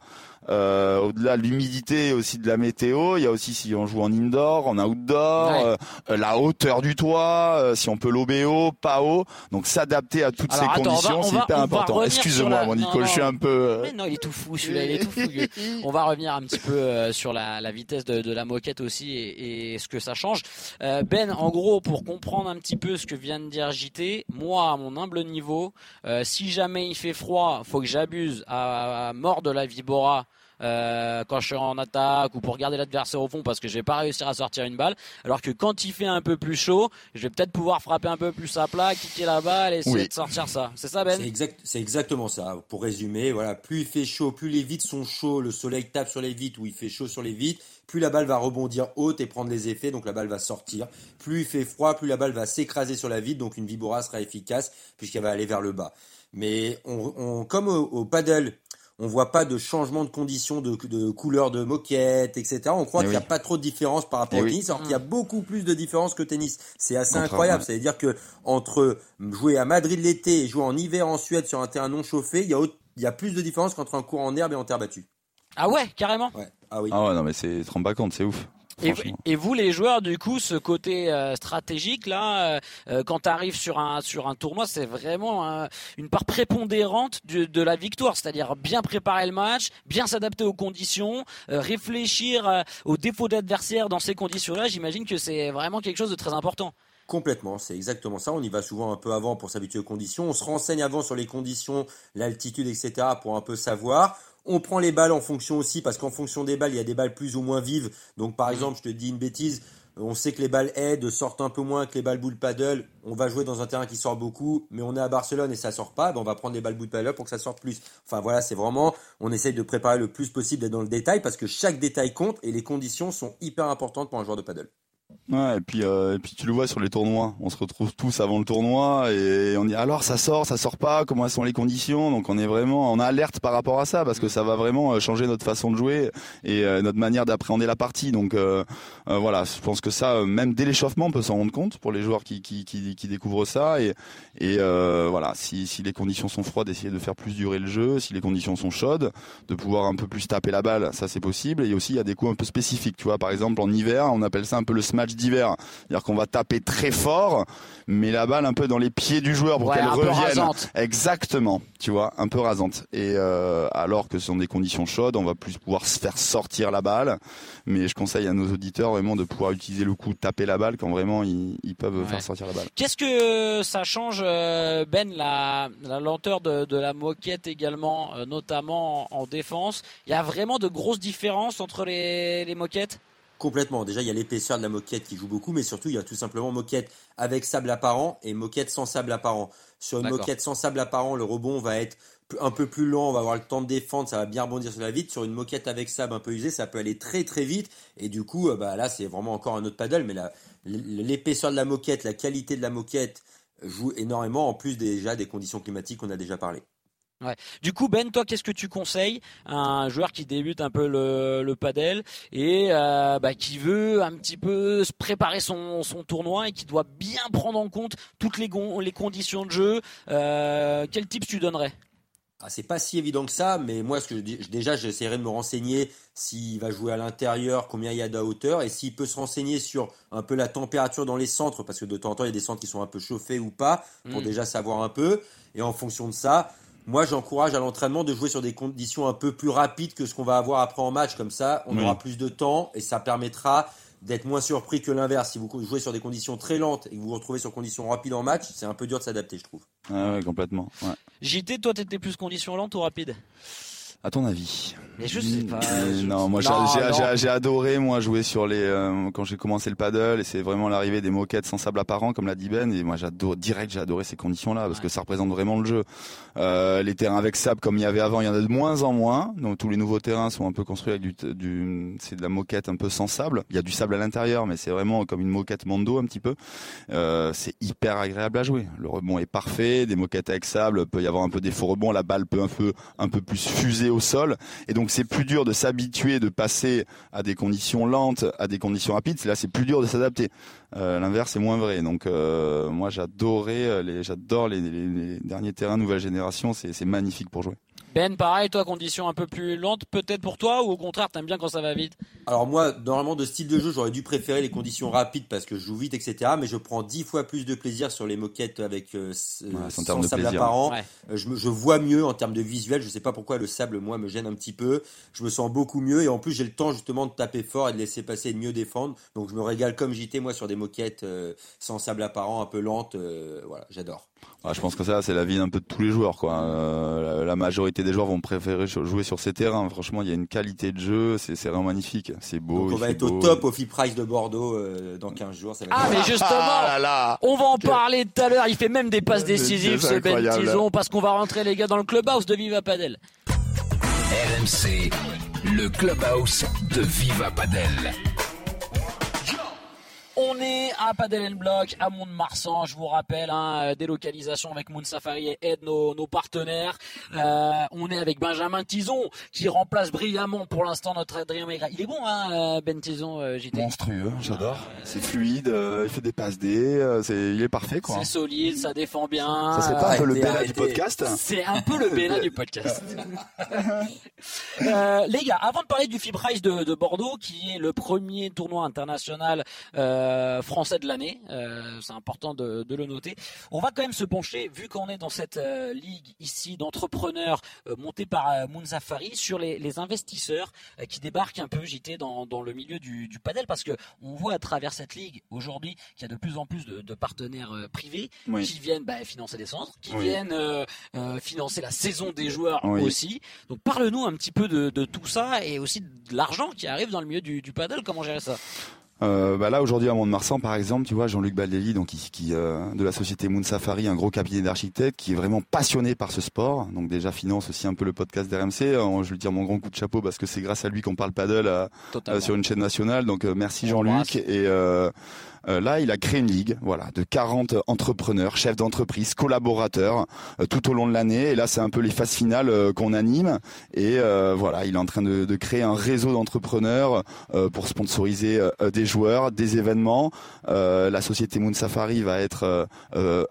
Euh, au-delà de l'humidité et aussi de la météo, il y a aussi si on joue en indoor, en outdoor, Ouais. euh, la hauteur du toit, euh, si on peut lober haut, pas haut. Donc s'adapter à toutes Alors, ces attends, conditions, on c'est hyper important. la- mon non, Nico, je suis un peu. euh, Mais non, il est tout fou, celui-là, il est tout fougueux. *laughs* On va revenir un petit peu euh, sur la, la vitesse de, de la moquette aussi et, et ce que ça change. Euh, ben, en gros, pour comprendre un petit peu ce que vient de dire JT, moi, à mon humble niveau, euh, si jamais il fait froid, faut que j'abuse à, à mort de la vibora. Euh, quand je suis en attaque ou pour garder l'adversaire au fond parce que je vais pas réussir à sortir une balle alors que quand il fait un peu plus chaud je vais peut-être pouvoir frapper un peu plus à plat kicker la balle et essayer Oui. de sortir ça c'est ça Ben C'est exact, c'est exactement ça. Pour résumer, voilà, plus il fait chaud, plus les vitres sont chauds, le soleil tape sur les vitres ou il fait chaud sur les vitres, plus la balle va rebondir haute et prendre les effets, donc la balle va sortir. Plus il fait froid, plus la balle va s'écraser sur la vitre, donc une vibora sera efficace puisqu'elle va aller vers le bas. Mais on, on- comme au, au paddle, on voit pas de changement de conditions, de, de couleur de moquette, etc. On croit qu'il n'y a oui. pas trop de différence par rapport au oui. tennis, alors qu'il y a beaucoup plus de différence que tennis. C'est assez incroyable. C'est-à-dire que entre jouer à Madrid l'été et jouer en hiver en Suède sur un terrain non chauffé, il y a, il y a plus de différence qu'entre un cours en herbe et en terre battue. ah ouais carrément Ouais. Ah oui. Ah ouais, non, mais c'est, te rends pas compte, c'est ouf. Et, vous les joueurs du coup ce côté euh, stratégique là euh, euh, quand tu arrives sur un sur un tournoi c'est vraiment euh, une part prépondérante de, de la victoire c'est-à-dire bien préparer le match bien s'adapter aux conditions euh, réfléchir euh, aux défauts d'adversaire dans ces conditions là j'imagine que c'est vraiment quelque chose de très important Complètement, c'est exactement ça. On y va souvent un peu avant pour s'habituer aux conditions. On se renseigne avant sur les conditions, l'altitude, etc. pour un peu savoir. On prend les balles en fonction aussi, parce qu'en fonction des balles, il y a des balles plus ou moins vives. Donc par exemple, je te dis une bêtise, on sait que les balles aide sortent un peu moins que les balles boule paddle. On va jouer dans un terrain qui sort beaucoup, mais on est à Barcelone et ça sort pas. Ben on va prendre les balles boule paddle pour que ça sorte plus. Enfin voilà, c'est vraiment, on essaye de préparer le plus possible d'être dans le détail, parce que chaque détail compte et les conditions sont hyper importantes pour un joueur de paddle. Ouais, et puis, euh, et puis tu le vois sur les tournois. On se retrouve tous avant le tournoi et on dit alors ça sort, ça sort pas, comment sont les conditions? Donc on est vraiment en alerte par rapport à ça parce que ça va vraiment euh, changer notre façon de jouer et euh, notre manière d'appréhender la partie. Donc voilà, je pense que ça, même dès l'échauffement, on peut s'en rendre compte pour les joueurs qui, découvrent ça. Et, voilà, si, si les conditions sont froides, essayer de faire plus durer le jeu. Si les conditions sont chaudes, de pouvoir un peu plus taper la balle, ça c'est possible. Et aussi il y a des coups un peu spécifiques. Tu vois, par exemple en hiver, on appelle ça un peu le smash d'hiver. C'est-à-dire qu'on va taper très fort, mais la balle un peu dans les pieds du joueur pour Ouais, qu'elle peu revienne. rasante. Exactement, tu vois, un peu rasante. Et euh, alors que ce sont des conditions chaudes, on va plus pouvoir se faire sortir la balle. Mais je conseille à nos auditeurs vraiment de pouvoir utiliser le coup de taper la balle quand vraiment ils, ils peuvent Ouais. faire sortir la balle. Qu'est-ce que ça change, euh, Ben, la, la lenteur de, de la moquette également, euh, notamment en, en défense? Il y a vraiment de grosses différences entre les, les moquettes? Complètement. Déjà, il y a l'épaisseur de la moquette qui joue beaucoup, mais surtout, il y a tout simplement moquette avec sable apparent et moquette sans sable apparent. Sur une moquette sans sable apparent, le rebond va être un peu plus lent, on va avoir le temps de défendre, ça va bien rebondir sur la vitre. Sur une moquette avec sable un peu usé, ça peut aller très très vite. Et du coup, euh, bah, là, c'est vraiment encore un autre paddle, mais l'épaisseur de la moquette, la qualité de la moquette joue énormément, en plus déjà des conditions climatiques qu'on a déjà parlé. Du coup, Ben, toi, qu'est-ce que tu conseilles à un joueur qui débute un peu le, le padel et euh, bah, qui veut un petit peu se préparer son, son tournoi et qui doit bien prendre en compte toutes les, conditions de jeu euh, Quel tips tu donnerais? Ah, c'est pas si évident que ça, mais moi, ce que je dis, déjà, j'essaierai de me renseigner s'il va jouer à l'intérieur, combien il y a de hauteur, et s'il peut se renseigner sur un peu la température dans les centres, parce que de temps en temps, il y a des centres qui sont un peu chauffés ou pas, pour Mm. déjà savoir un peu. Et en fonction de ça, moi, j'encourage à l'entraînement de jouer sur des conditions un peu plus rapides que ce qu'on va avoir après en match. Comme ça, on Oui. aura plus de temps et ça permettra d'être moins surpris que l'inverse. Si vous jouez sur des conditions très lentes et que vous vous retrouvez sur conditions rapides en match, c'est un peu dur de s'adapter, je trouve. Ah ouais, complètement. Ouais. JT, toi, t'étais plus condition lente ou rapide À ton avis Mais je sais pas. Euh, je- Non, moi j'ai- adoré moi jouer sur les euh, quand j'ai commencé le paddle et c'est vraiment l'arrivée des moquettes sans sable apparent comme l'a dit Ben et moi j'adore direct j'ai adoré ces conditions là parce Ouais. que ça représente vraiment le jeu. Euh, les terrains avec sable comme il y avait avant, il y en a de moins en moins. Donc tous les nouveaux terrains sont un peu construits avec du, c'est de la moquette un peu sans sable. Il y a du sable à l'intérieur mais c'est vraiment comme une moquette Mondo un petit peu. Euh, c'est hyper agréable à jouer. Le rebond est parfait, des moquettes avec sable, peut y avoir un peu des faux rebonds, la balle peut un peu un peu plus fuser sol et donc c'est plus dur de s'habituer de passer à des conditions lentes, à des conditions rapides. Là c'est plus dur de s'adapter. Euh, L'inverse est moins vrai. Donc euh, moi j'adorais euh, les j'adore les, les- les derniers terrains nouvelle génération. C'est c'est magnifique pour jouer. Ben, pareil, toi, condition un peu plus lente, peut-être pour toi, ou au contraire, t'aimes bien quand ça va vite? Alors moi, normalement, de style de jeu, j'aurais dû préférer les conditions rapides parce que je joue vite, etc. Mais je prends dix fois plus de plaisir sur les moquettes avec euh, Ouais, sans sable plaisir. apparent. Ouais. Je, me, je vois mieux en termes de visuel. Je sais pas pourquoi le sable, moi, me gêne un petit peu. Je me sens beaucoup mieux et en plus, j'ai le temps justement de taper fort et de laisser passer et de mieux défendre. Donc, je me régale comme JT, moi, sur des moquettes euh, sans sable apparent, un peu lentes. euh, voilà, j'adore. Je pense que ça c'est la vie un peu de tous les joueurs quoi. Euh, la, la majorité des joueurs vont préférer jouer sur ces terrains. Franchement il y a une qualité de jeu, c'est vraiment magnifique. C'est beau. Donc, on va être au top au FIP Price de Bordeaux euh, dans 15 jours. Ça va être Ah, mais justement, Ah là là. on va en parler tout à l'heure. Il fait même des passes décisives, c'est ce Ben. Tison, parce qu'on va rentrer, les gars, dans le clubhouse de Viva Padel. RMC, le clubhouse de Viva Padel. On est à Padel Block, à Mont-de-Marsan, je vous rappelle, hein, euh, délocalisation avec Moon Safari et Ed, nos, nos partenaires. Euh, on est avec Benjamin Tison, qui remplace brillamment pour l'instant notre Adrien Maigret. Il est bon, hein, euh, Ben Tison, JT Monstrueux, j'adore. C'est fluide, euh, il fait des passes D, euh, c'est il est parfait quoi. C'est solide, ça défend bien. Ça serait pas un peu le Bella du podcast C'est un peu le Bénin du *laughs* podcast. Les gars, avant de parler du Fibrice de, de Bordeaux, qui est le premier tournoi international euh, français de l'année, euh, c'est important de, de le noter, on va quand même se pencher, vu qu'on est dans cette euh, ligue ici d'entrepreneurs euh, montée par euh, Mounzafari, sur les, les investisseurs euh, qui débarquent un peu, JT, dans, dans le milieu du, du padel, parce que on voit à travers cette ligue aujourd'hui qu'il y a de plus en plus de, de partenaires euh, privés Oui. qui viennent bah, financer des centres, qui Oui. viennent euh, euh, financer la saison des joueurs Oui. aussi. Donc parle-nous un petit peu de, de tout ça et aussi de l'argent qui arrive dans le milieu du, du paddle. Comment gérer ça? Euh, bah là aujourd'hui à Mont-de-Marsan par exemple, tu vois Jean-Luc Baldelli donc qui, qui, euh, de la société Moon Safari, un gros cabinet d'architectes qui est vraiment passionné par ce sport. Donc déjà finance aussi un peu le podcast d'RMC. Euh, je lui tire mon grand coup de chapeau parce que c'est grâce à lui qu'on parle paddle euh, sur une chaîne nationale. Donc euh, merci Jean-Luc. Et euh, là, il a créé une ligue, voilà, de 40 entrepreneurs, chefs d'entreprise, collaborateurs, euh, tout au long de l'année. Et là, c'est un peu les phases finales euh, qu'on anime. Et euh, voilà, il est en train de, de créer un réseau d'entrepreneurs euh, pour sponsoriser euh, des joueurs, des événements. Euh, la société Moon Safari va être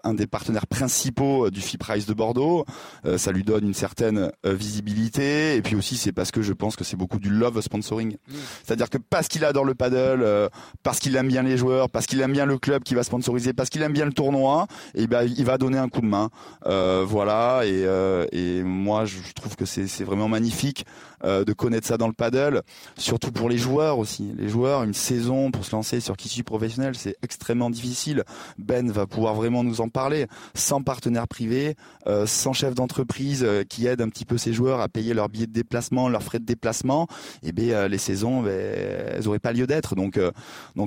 un des partenaires principaux du FIPRISE de Bordeaux. Euh, ça lui donne une certaine euh, visibilité. Et puis aussi, c'est parce que je pense que c'est beaucoup du love sponsoring. C'est-à-dire que parce qu'il adore le paddle, euh, parce qu'il aime bien les joueurs, parce qu'il aime bien le club qui va sponsoriser, parce qu'il aime bien le tournoi, et ben il va donner un coup de main. Euh, voilà. Et, euh, et moi, je trouve que c'est vraiment magnifique euh, de connaître ça dans le paddle, surtout pour les joueurs aussi. Les joueurs, une saison pour se lancer sur qui suit professionnel, c'est extrêmement difficile. Ben va pouvoir vraiment nous en parler. Sans partenaire privé, sans chef d'entreprise qui aide un petit peu ces joueurs à payer leurs billets de déplacement, leurs frais de déplacement, et ben euh, les saisons, ben, elles auraient pas lieu d'être. Donc,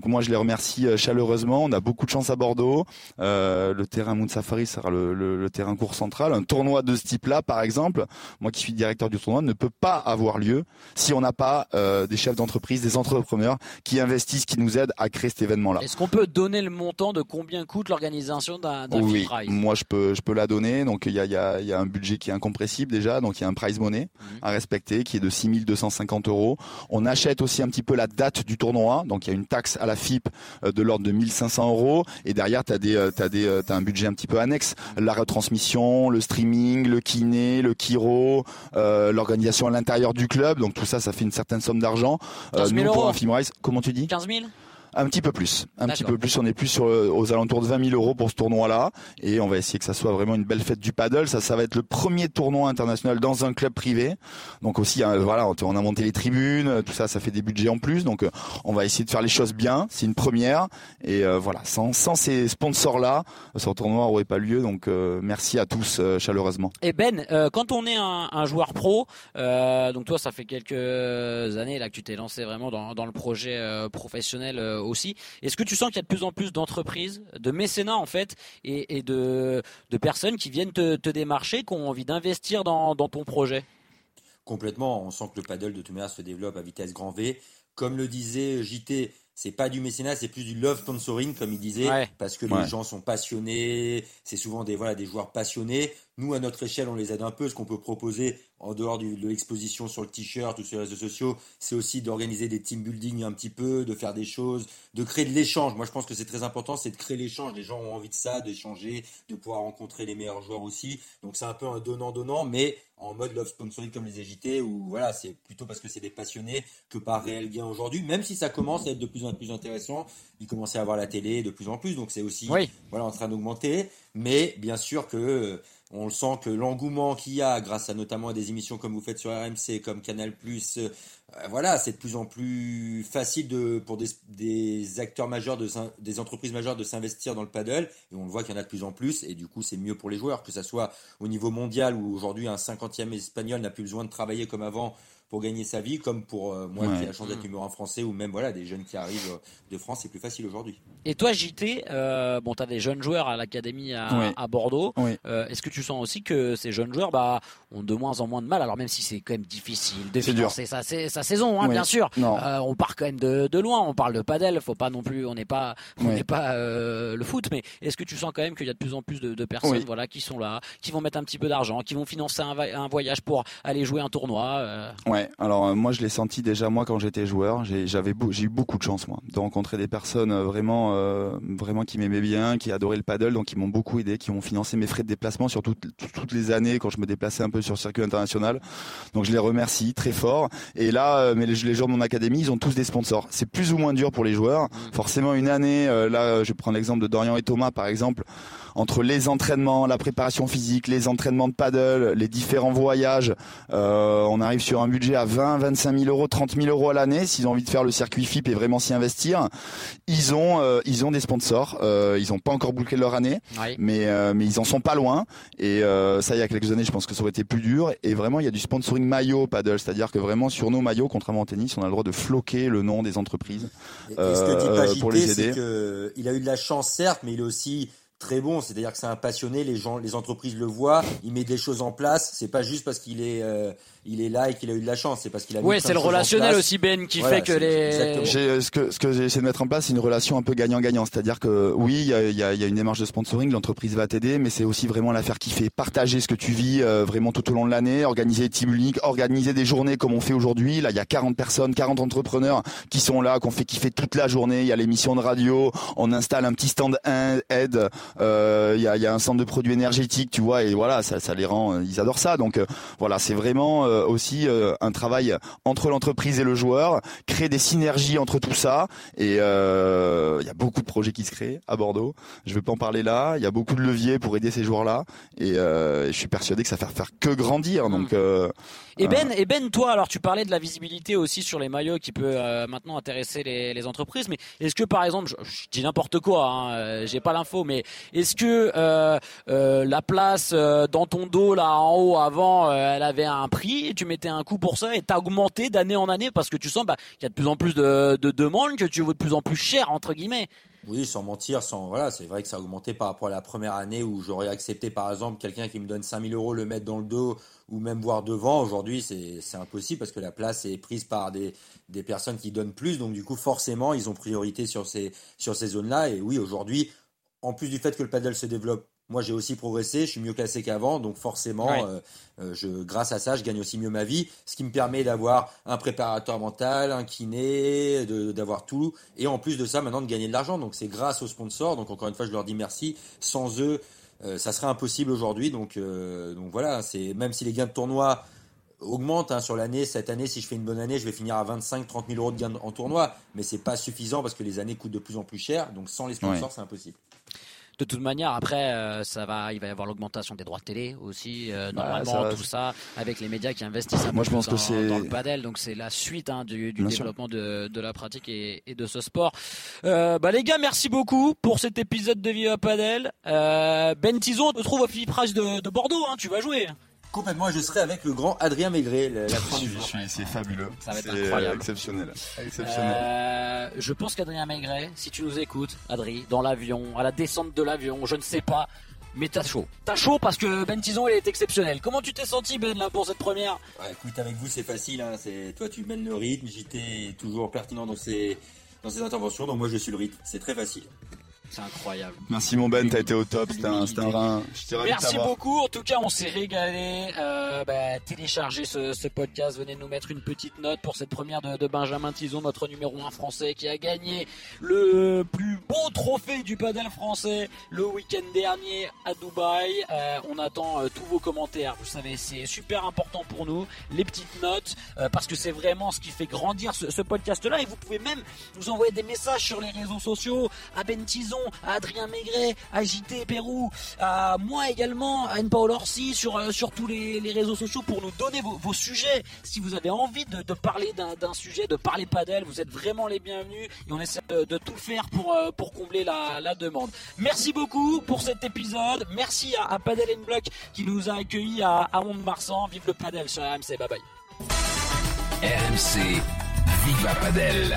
moi je les remercie chaleureusement. On a beaucoup de chance à Bordeaux. Euh, le terrain Moon Safari sera le, le- le terrain court central. Un tournoi de ce type-là, par exemple, moi qui suis directeur du tournoi, ne peut pas avoir lieu si on n'a pas euh, des chefs d'entreprise, des entrepreneurs qui investissent, qui nous aident à créer cet événement-là. Est-ce qu'on peut donner le montant de combien coûte l'organisation d'un Oui, moi je peux je peux la donner. Donc il y a, il y, a, il y a un budget qui est incompressible déjà, donc il y a un prize money Mhm. à respecter qui est de 6250 euros. On achète aussi un petit peu la date du tournoi, donc il y a une taxe à la FIP euh, de l'ordre de 1500 euros. Et derrière tu as des euh, t'as des euh, t'as un budget un petit peu annexe, la retransmission, le streaming, le kiné, le chiro, euh, l'organisation à l'intérieur du club. Donc tout ça ça fait une certaine somme d'argent. 15 000 nous pour un Film Rise, comment tu dis? 15 000 Un petit peu plus, un petit peu plus. On est plus sur aux alentours de 20 000 euros pour ce tournoi-là, et on va essayer que ça soit vraiment une belle fête du paddle. Ça, ça va être le premier tournoi international dans un club privé. Donc aussi, hein, voilà, on a monté les tribunes, tout ça, ça fait des budgets en plus. Donc on va essayer de faire les choses bien. C'est une première, et voilà, sans, sans ces sponsors-là, ce tournoi aurait pas lieu. Donc merci à tous chaleureusement. Et Ben, quand on est un, un joueur pro, donc toi, ça fait quelques années là que tu t'es lancé vraiment dans, dans le projet professionnel aussi. Est-ce que tu sens qu'il y a de plus en plus d'entreprises, de mécénats en fait, et, de, personnes qui viennent te, démarcher, qui ont envie d'investir dans, ton projet? Complètement. On sent que le paddle de toute manière se développe à vitesse grand V. Comme le disait JT, c'est pas du mécénat, c'est plus du love sponsoring, comme il disait, parce que les gens sont passionnés, c'est souvent des, voilà, des joueurs passionnés. Nous, à notre échelle, on les aide un peu. Ce qu'on peut proposer en dehors de l'exposition sur le t-shirt ou sur les réseaux sociaux, c'est aussi d'organiser des team building un petit peu, de faire des choses, de créer de l'échange. Moi, je pense que c'est très important, c'est de créer l'échange. Les gens ont envie de ça, d'échanger, de pouvoir rencontrer les meilleurs joueurs aussi. Donc, c'est un peu un donnant-donnant, mais en mode love sponsoring comme les EJT, où voilà, c'est plutôt parce que c'est des passionnés que par réel gain aujourd'hui, même si ça commence à être de plus en plus intéressant. Ils commencent à avoir la télé de plus en plus, donc c'est aussi voilà, en train d'augmenter. Mais bien sûr que on le sent que l'engouement qu'il y a, grâce à notamment des émissions comme vous faites sur RMC, comme Canal+, voilà, c'est de plus en plus facile de, pour des, acteurs majeurs, de, des entreprises majeures de s'investir dans le paddle. Et on le voit qu'il y en a de plus en plus. Et du coup, c'est mieux pour les joueurs, que ce soit au niveau mondial où aujourd'hui un cinquantième espagnol n'a plus besoin de travailler comme avant pour gagner sa vie, comme pour euh, moi qui ai la chance d'être numéro un français, ou même voilà des jeunes qui arrivent de France, c'est plus facile aujourd'hui. Et toi, JT, euh, bon, tu as des jeunes joueurs à l'académie à, à, Bordeaux. Euh, Est-ce que tu sens aussi que ces jeunes joueurs bah, ont de moins en moins de mal, alors même si c'est quand même difficile de financer sa, sa, saison, hein, bien sûr. Euh, on part quand même de, de, loin, on parle de padel, faut pas non plus, on n'est pas, on n'est pas euh, le foot, mais est-ce que tu sens quand même qu'il y a de plus en plus de, de personnes voilà, qui sont là, qui vont mettre un petit peu d'argent, qui vont financer un, un, voyage pour aller jouer un tournoi Ouais, alors euh, moi je l'ai senti déjà moi quand j'étais joueur. J'avais j'ai eu beaucoup de chance moi de rencontrer des personnes euh, vraiment euh, vraiment qui m'aimaient bien, qui adoraient le paddle, donc qui m'ont beaucoup aidé, qui ont financé mes frais de déplacement sur toutes, toutes les années quand je me déplaçais un peu sur le circuit international. Donc je les remercie très fort. Et là, mais les, les joueurs de mon académie, ils ont tous des sponsors. C'est plus ou moins dur pour les joueurs. Mmh. Forcément une année, là je prends l'exemple de Dorian et Thomas par exemple entre les entraînements, la préparation physique, les entraînements de paddle, les différents voyages, euh, on arrive sur un budget à 20, 25 000 euros, 30 000 euros à l'année s'ils ont envie de faire le circuit FIP et vraiment s'y investir. Ils ont, euh, ils ont des sponsors. Euh, ils n'ont pas encore bouclé leur année, mais mais ils en sont pas loin. Et ça, il y a quelques années, je pense que ça aurait été plus dur. Et vraiment, il y a du sponsoring maillot paddle, c'est-à-dire que vraiment sur nos maillots, contrairement au tennis, on a le droit de floquer le nom des entreprises et, ce que dit pour les aider. Que il a eu de la chance certes, mais il est aussi très bon. C'est-à-dire que c'est un passionné, les gens, les entreprises le voient, il met des choses en place. C'est pas juste parce qu'il est, euh, il est là et qu'il a eu de la chance. C'est parce qu'il a. Oui, c'est le relationnel aussi Ben qui fait que les. Ce que ce que j'ai essayé de mettre en place, c'est une relation un peu gagnant-gagnant. C'est-à-dire que oui, il y a, y, a, y a, une démarche de sponsoring, l'entreprise va t'aider, mais c'est aussi vraiment la faire kiffer, partager ce que tu vis euh, vraiment tout au long de l'année, organiser des team uniques, organiser des journées comme on fait aujourd'hui. Là, il y a 40 personnes, 40 entrepreneurs qui sont là, qu'on fait kiffer toute la journée. Il y a l'émission de radio, on installe un petit stand aide, euh, il y, a, y a un centre de produits énergétiques, tu vois, et voilà, ça, ça les rend, ils adorent ça. Donc euh, voilà, c'est vraiment euh, aussi euh, un travail entre l'entreprise et le joueur, créer des synergies entre tout ça. Et euh, il y a beaucoup de projets qui se créent à Bordeaux. Je vais pas en parler là. Il y a beaucoup de leviers pour aider ces joueurs-là. Et je suis persuadé que ça va faire, faire que grandir. Donc et Ben, et Ben, toi, alors tu parlais de la visibilité aussi sur les maillots qui peut maintenant intéresser les, les entreprises, mais est-ce que par exemple, je, dis n'importe quoi, hein, j'ai pas l'info, mais est-ce que euh, la place dans ton dos là en haut avant, elle avait un prix tu mettais un coup pour ça et t'as augmenté d'année en année parce que tu sens bah, qu'il y a de plus en plus de, demandes, que tu veux de plus en plus cher entre guillemets. Oui, sans mentir, sans voilà, c'est vrai que ça a augmenté par rapport à la première année où j'aurais accepté par exemple quelqu'un qui me donne 5000 euros le mettre dans le dos ou même voir devant. Aujourd'hui, c'est impossible parce que la place est prise par des, des personnes qui donnent plus. Donc du coup, forcément, ils ont priorité sur ces sur ces zones-là. Et oui, aujourd'hui, en plus du fait que le paddle se développe moi j'ai aussi progressé, je suis mieux classé qu'avant, donc forcément, euh, euh, je, grâce à ça, je gagne aussi mieux ma vie, ce qui me permet d'avoir un préparateur mental, un kiné, d'avoir tout, et en plus de ça, maintenant de gagner de l'argent. Donc c'est grâce aux sponsors. Donc encore une fois, je leur dis merci. Sans eux, euh, ça serait impossible aujourd'hui. Donc donc voilà, c'est même si les gains de tournoi augmente hein, sur l'année. Cette année, si je fais une bonne année, je vais finir à 25-30 000 euros de gain en tournoi. Mais c'est pas suffisant parce que les années coûtent de plus en plus cher. Donc sans les sponsors, Ouais. c'est impossible. De toute manière, après, euh, ça va, il va y avoir l'augmentation des droits de télé aussi, euh, Bah, normalement, ça tout ça, avec les médias qui investissent un Moi, peu je pense que c'est- dans, dans le padel. Donc c'est la suite hein, du, développement de, de la pratique et, et de ce sport. Euh, bah les gars, merci beaucoup pour cet épisode de Viva Padel. Ben Tison, on te trouve au Philippe Rage de, de Bordeaux. Hein, tu vas jouer. Complètement, je serai avec le grand Adrien Maigret. La, fin du jour. c'est fabuleux. Ça va être incroyable. euh, Exceptionnel. Exceptionnel. Euh, je pense qu'Adrien Maigret, si tu nous écoutes, Adri, dans l'avion, à la descente de l'avion, je ne sais pas, mais t'as chaud. T'as chaud parce que Ben Tison, il est exceptionnel. Comment tu t'es senti, Ben, là, pour cette première? Ouais, écoute, avec vous, c'est facile. Hein. C'est toi, tu mènes le rythme. Est toujours pertinent dans ses dans ses interventions. Donc moi, je suis le rythme. C'est très facile. C'est incroyable. Merci mon Ben, t'as été au top. C'était un, c'était un rein. Merci beaucoup. En tout cas, on s'est régalé. Euh, bah, téléchargez ce, ce podcast. Venez nous mettre une petite note pour cette première de, de Benjamin Tison, notre numéro 1 français, qui a gagné le plus beau trophée du padel français le week-end dernier à Dubaï. Euh, on attend euh, tous vos commentaires. Vous savez, c'est super important pour nous. Les petites notes, euh, parce que c'est vraiment ce qui fait grandir ce, ce podcast-là. Et vous pouvez même nous envoyer des messages sur les réseaux sociaux à Ben Tison, à Adrien Maigret, à JT Pérou, à moi également, à Paul Orsi sur, euh, tous les, réseaux sociaux pour nous donner vos, sujets. Si vous avez envie de, parler d'un sujet, de parler padel, vous êtes vraiment les bienvenus et on essaie de, tout faire pour, euh, combler la, la demande. Merci beaucoup pour cet épisode. Merci à, à Padel Block qui nous a accueillis à, à Mont-de-Marsan. Vive le padel sur RMC. Bye bye. RMC Viva Padel.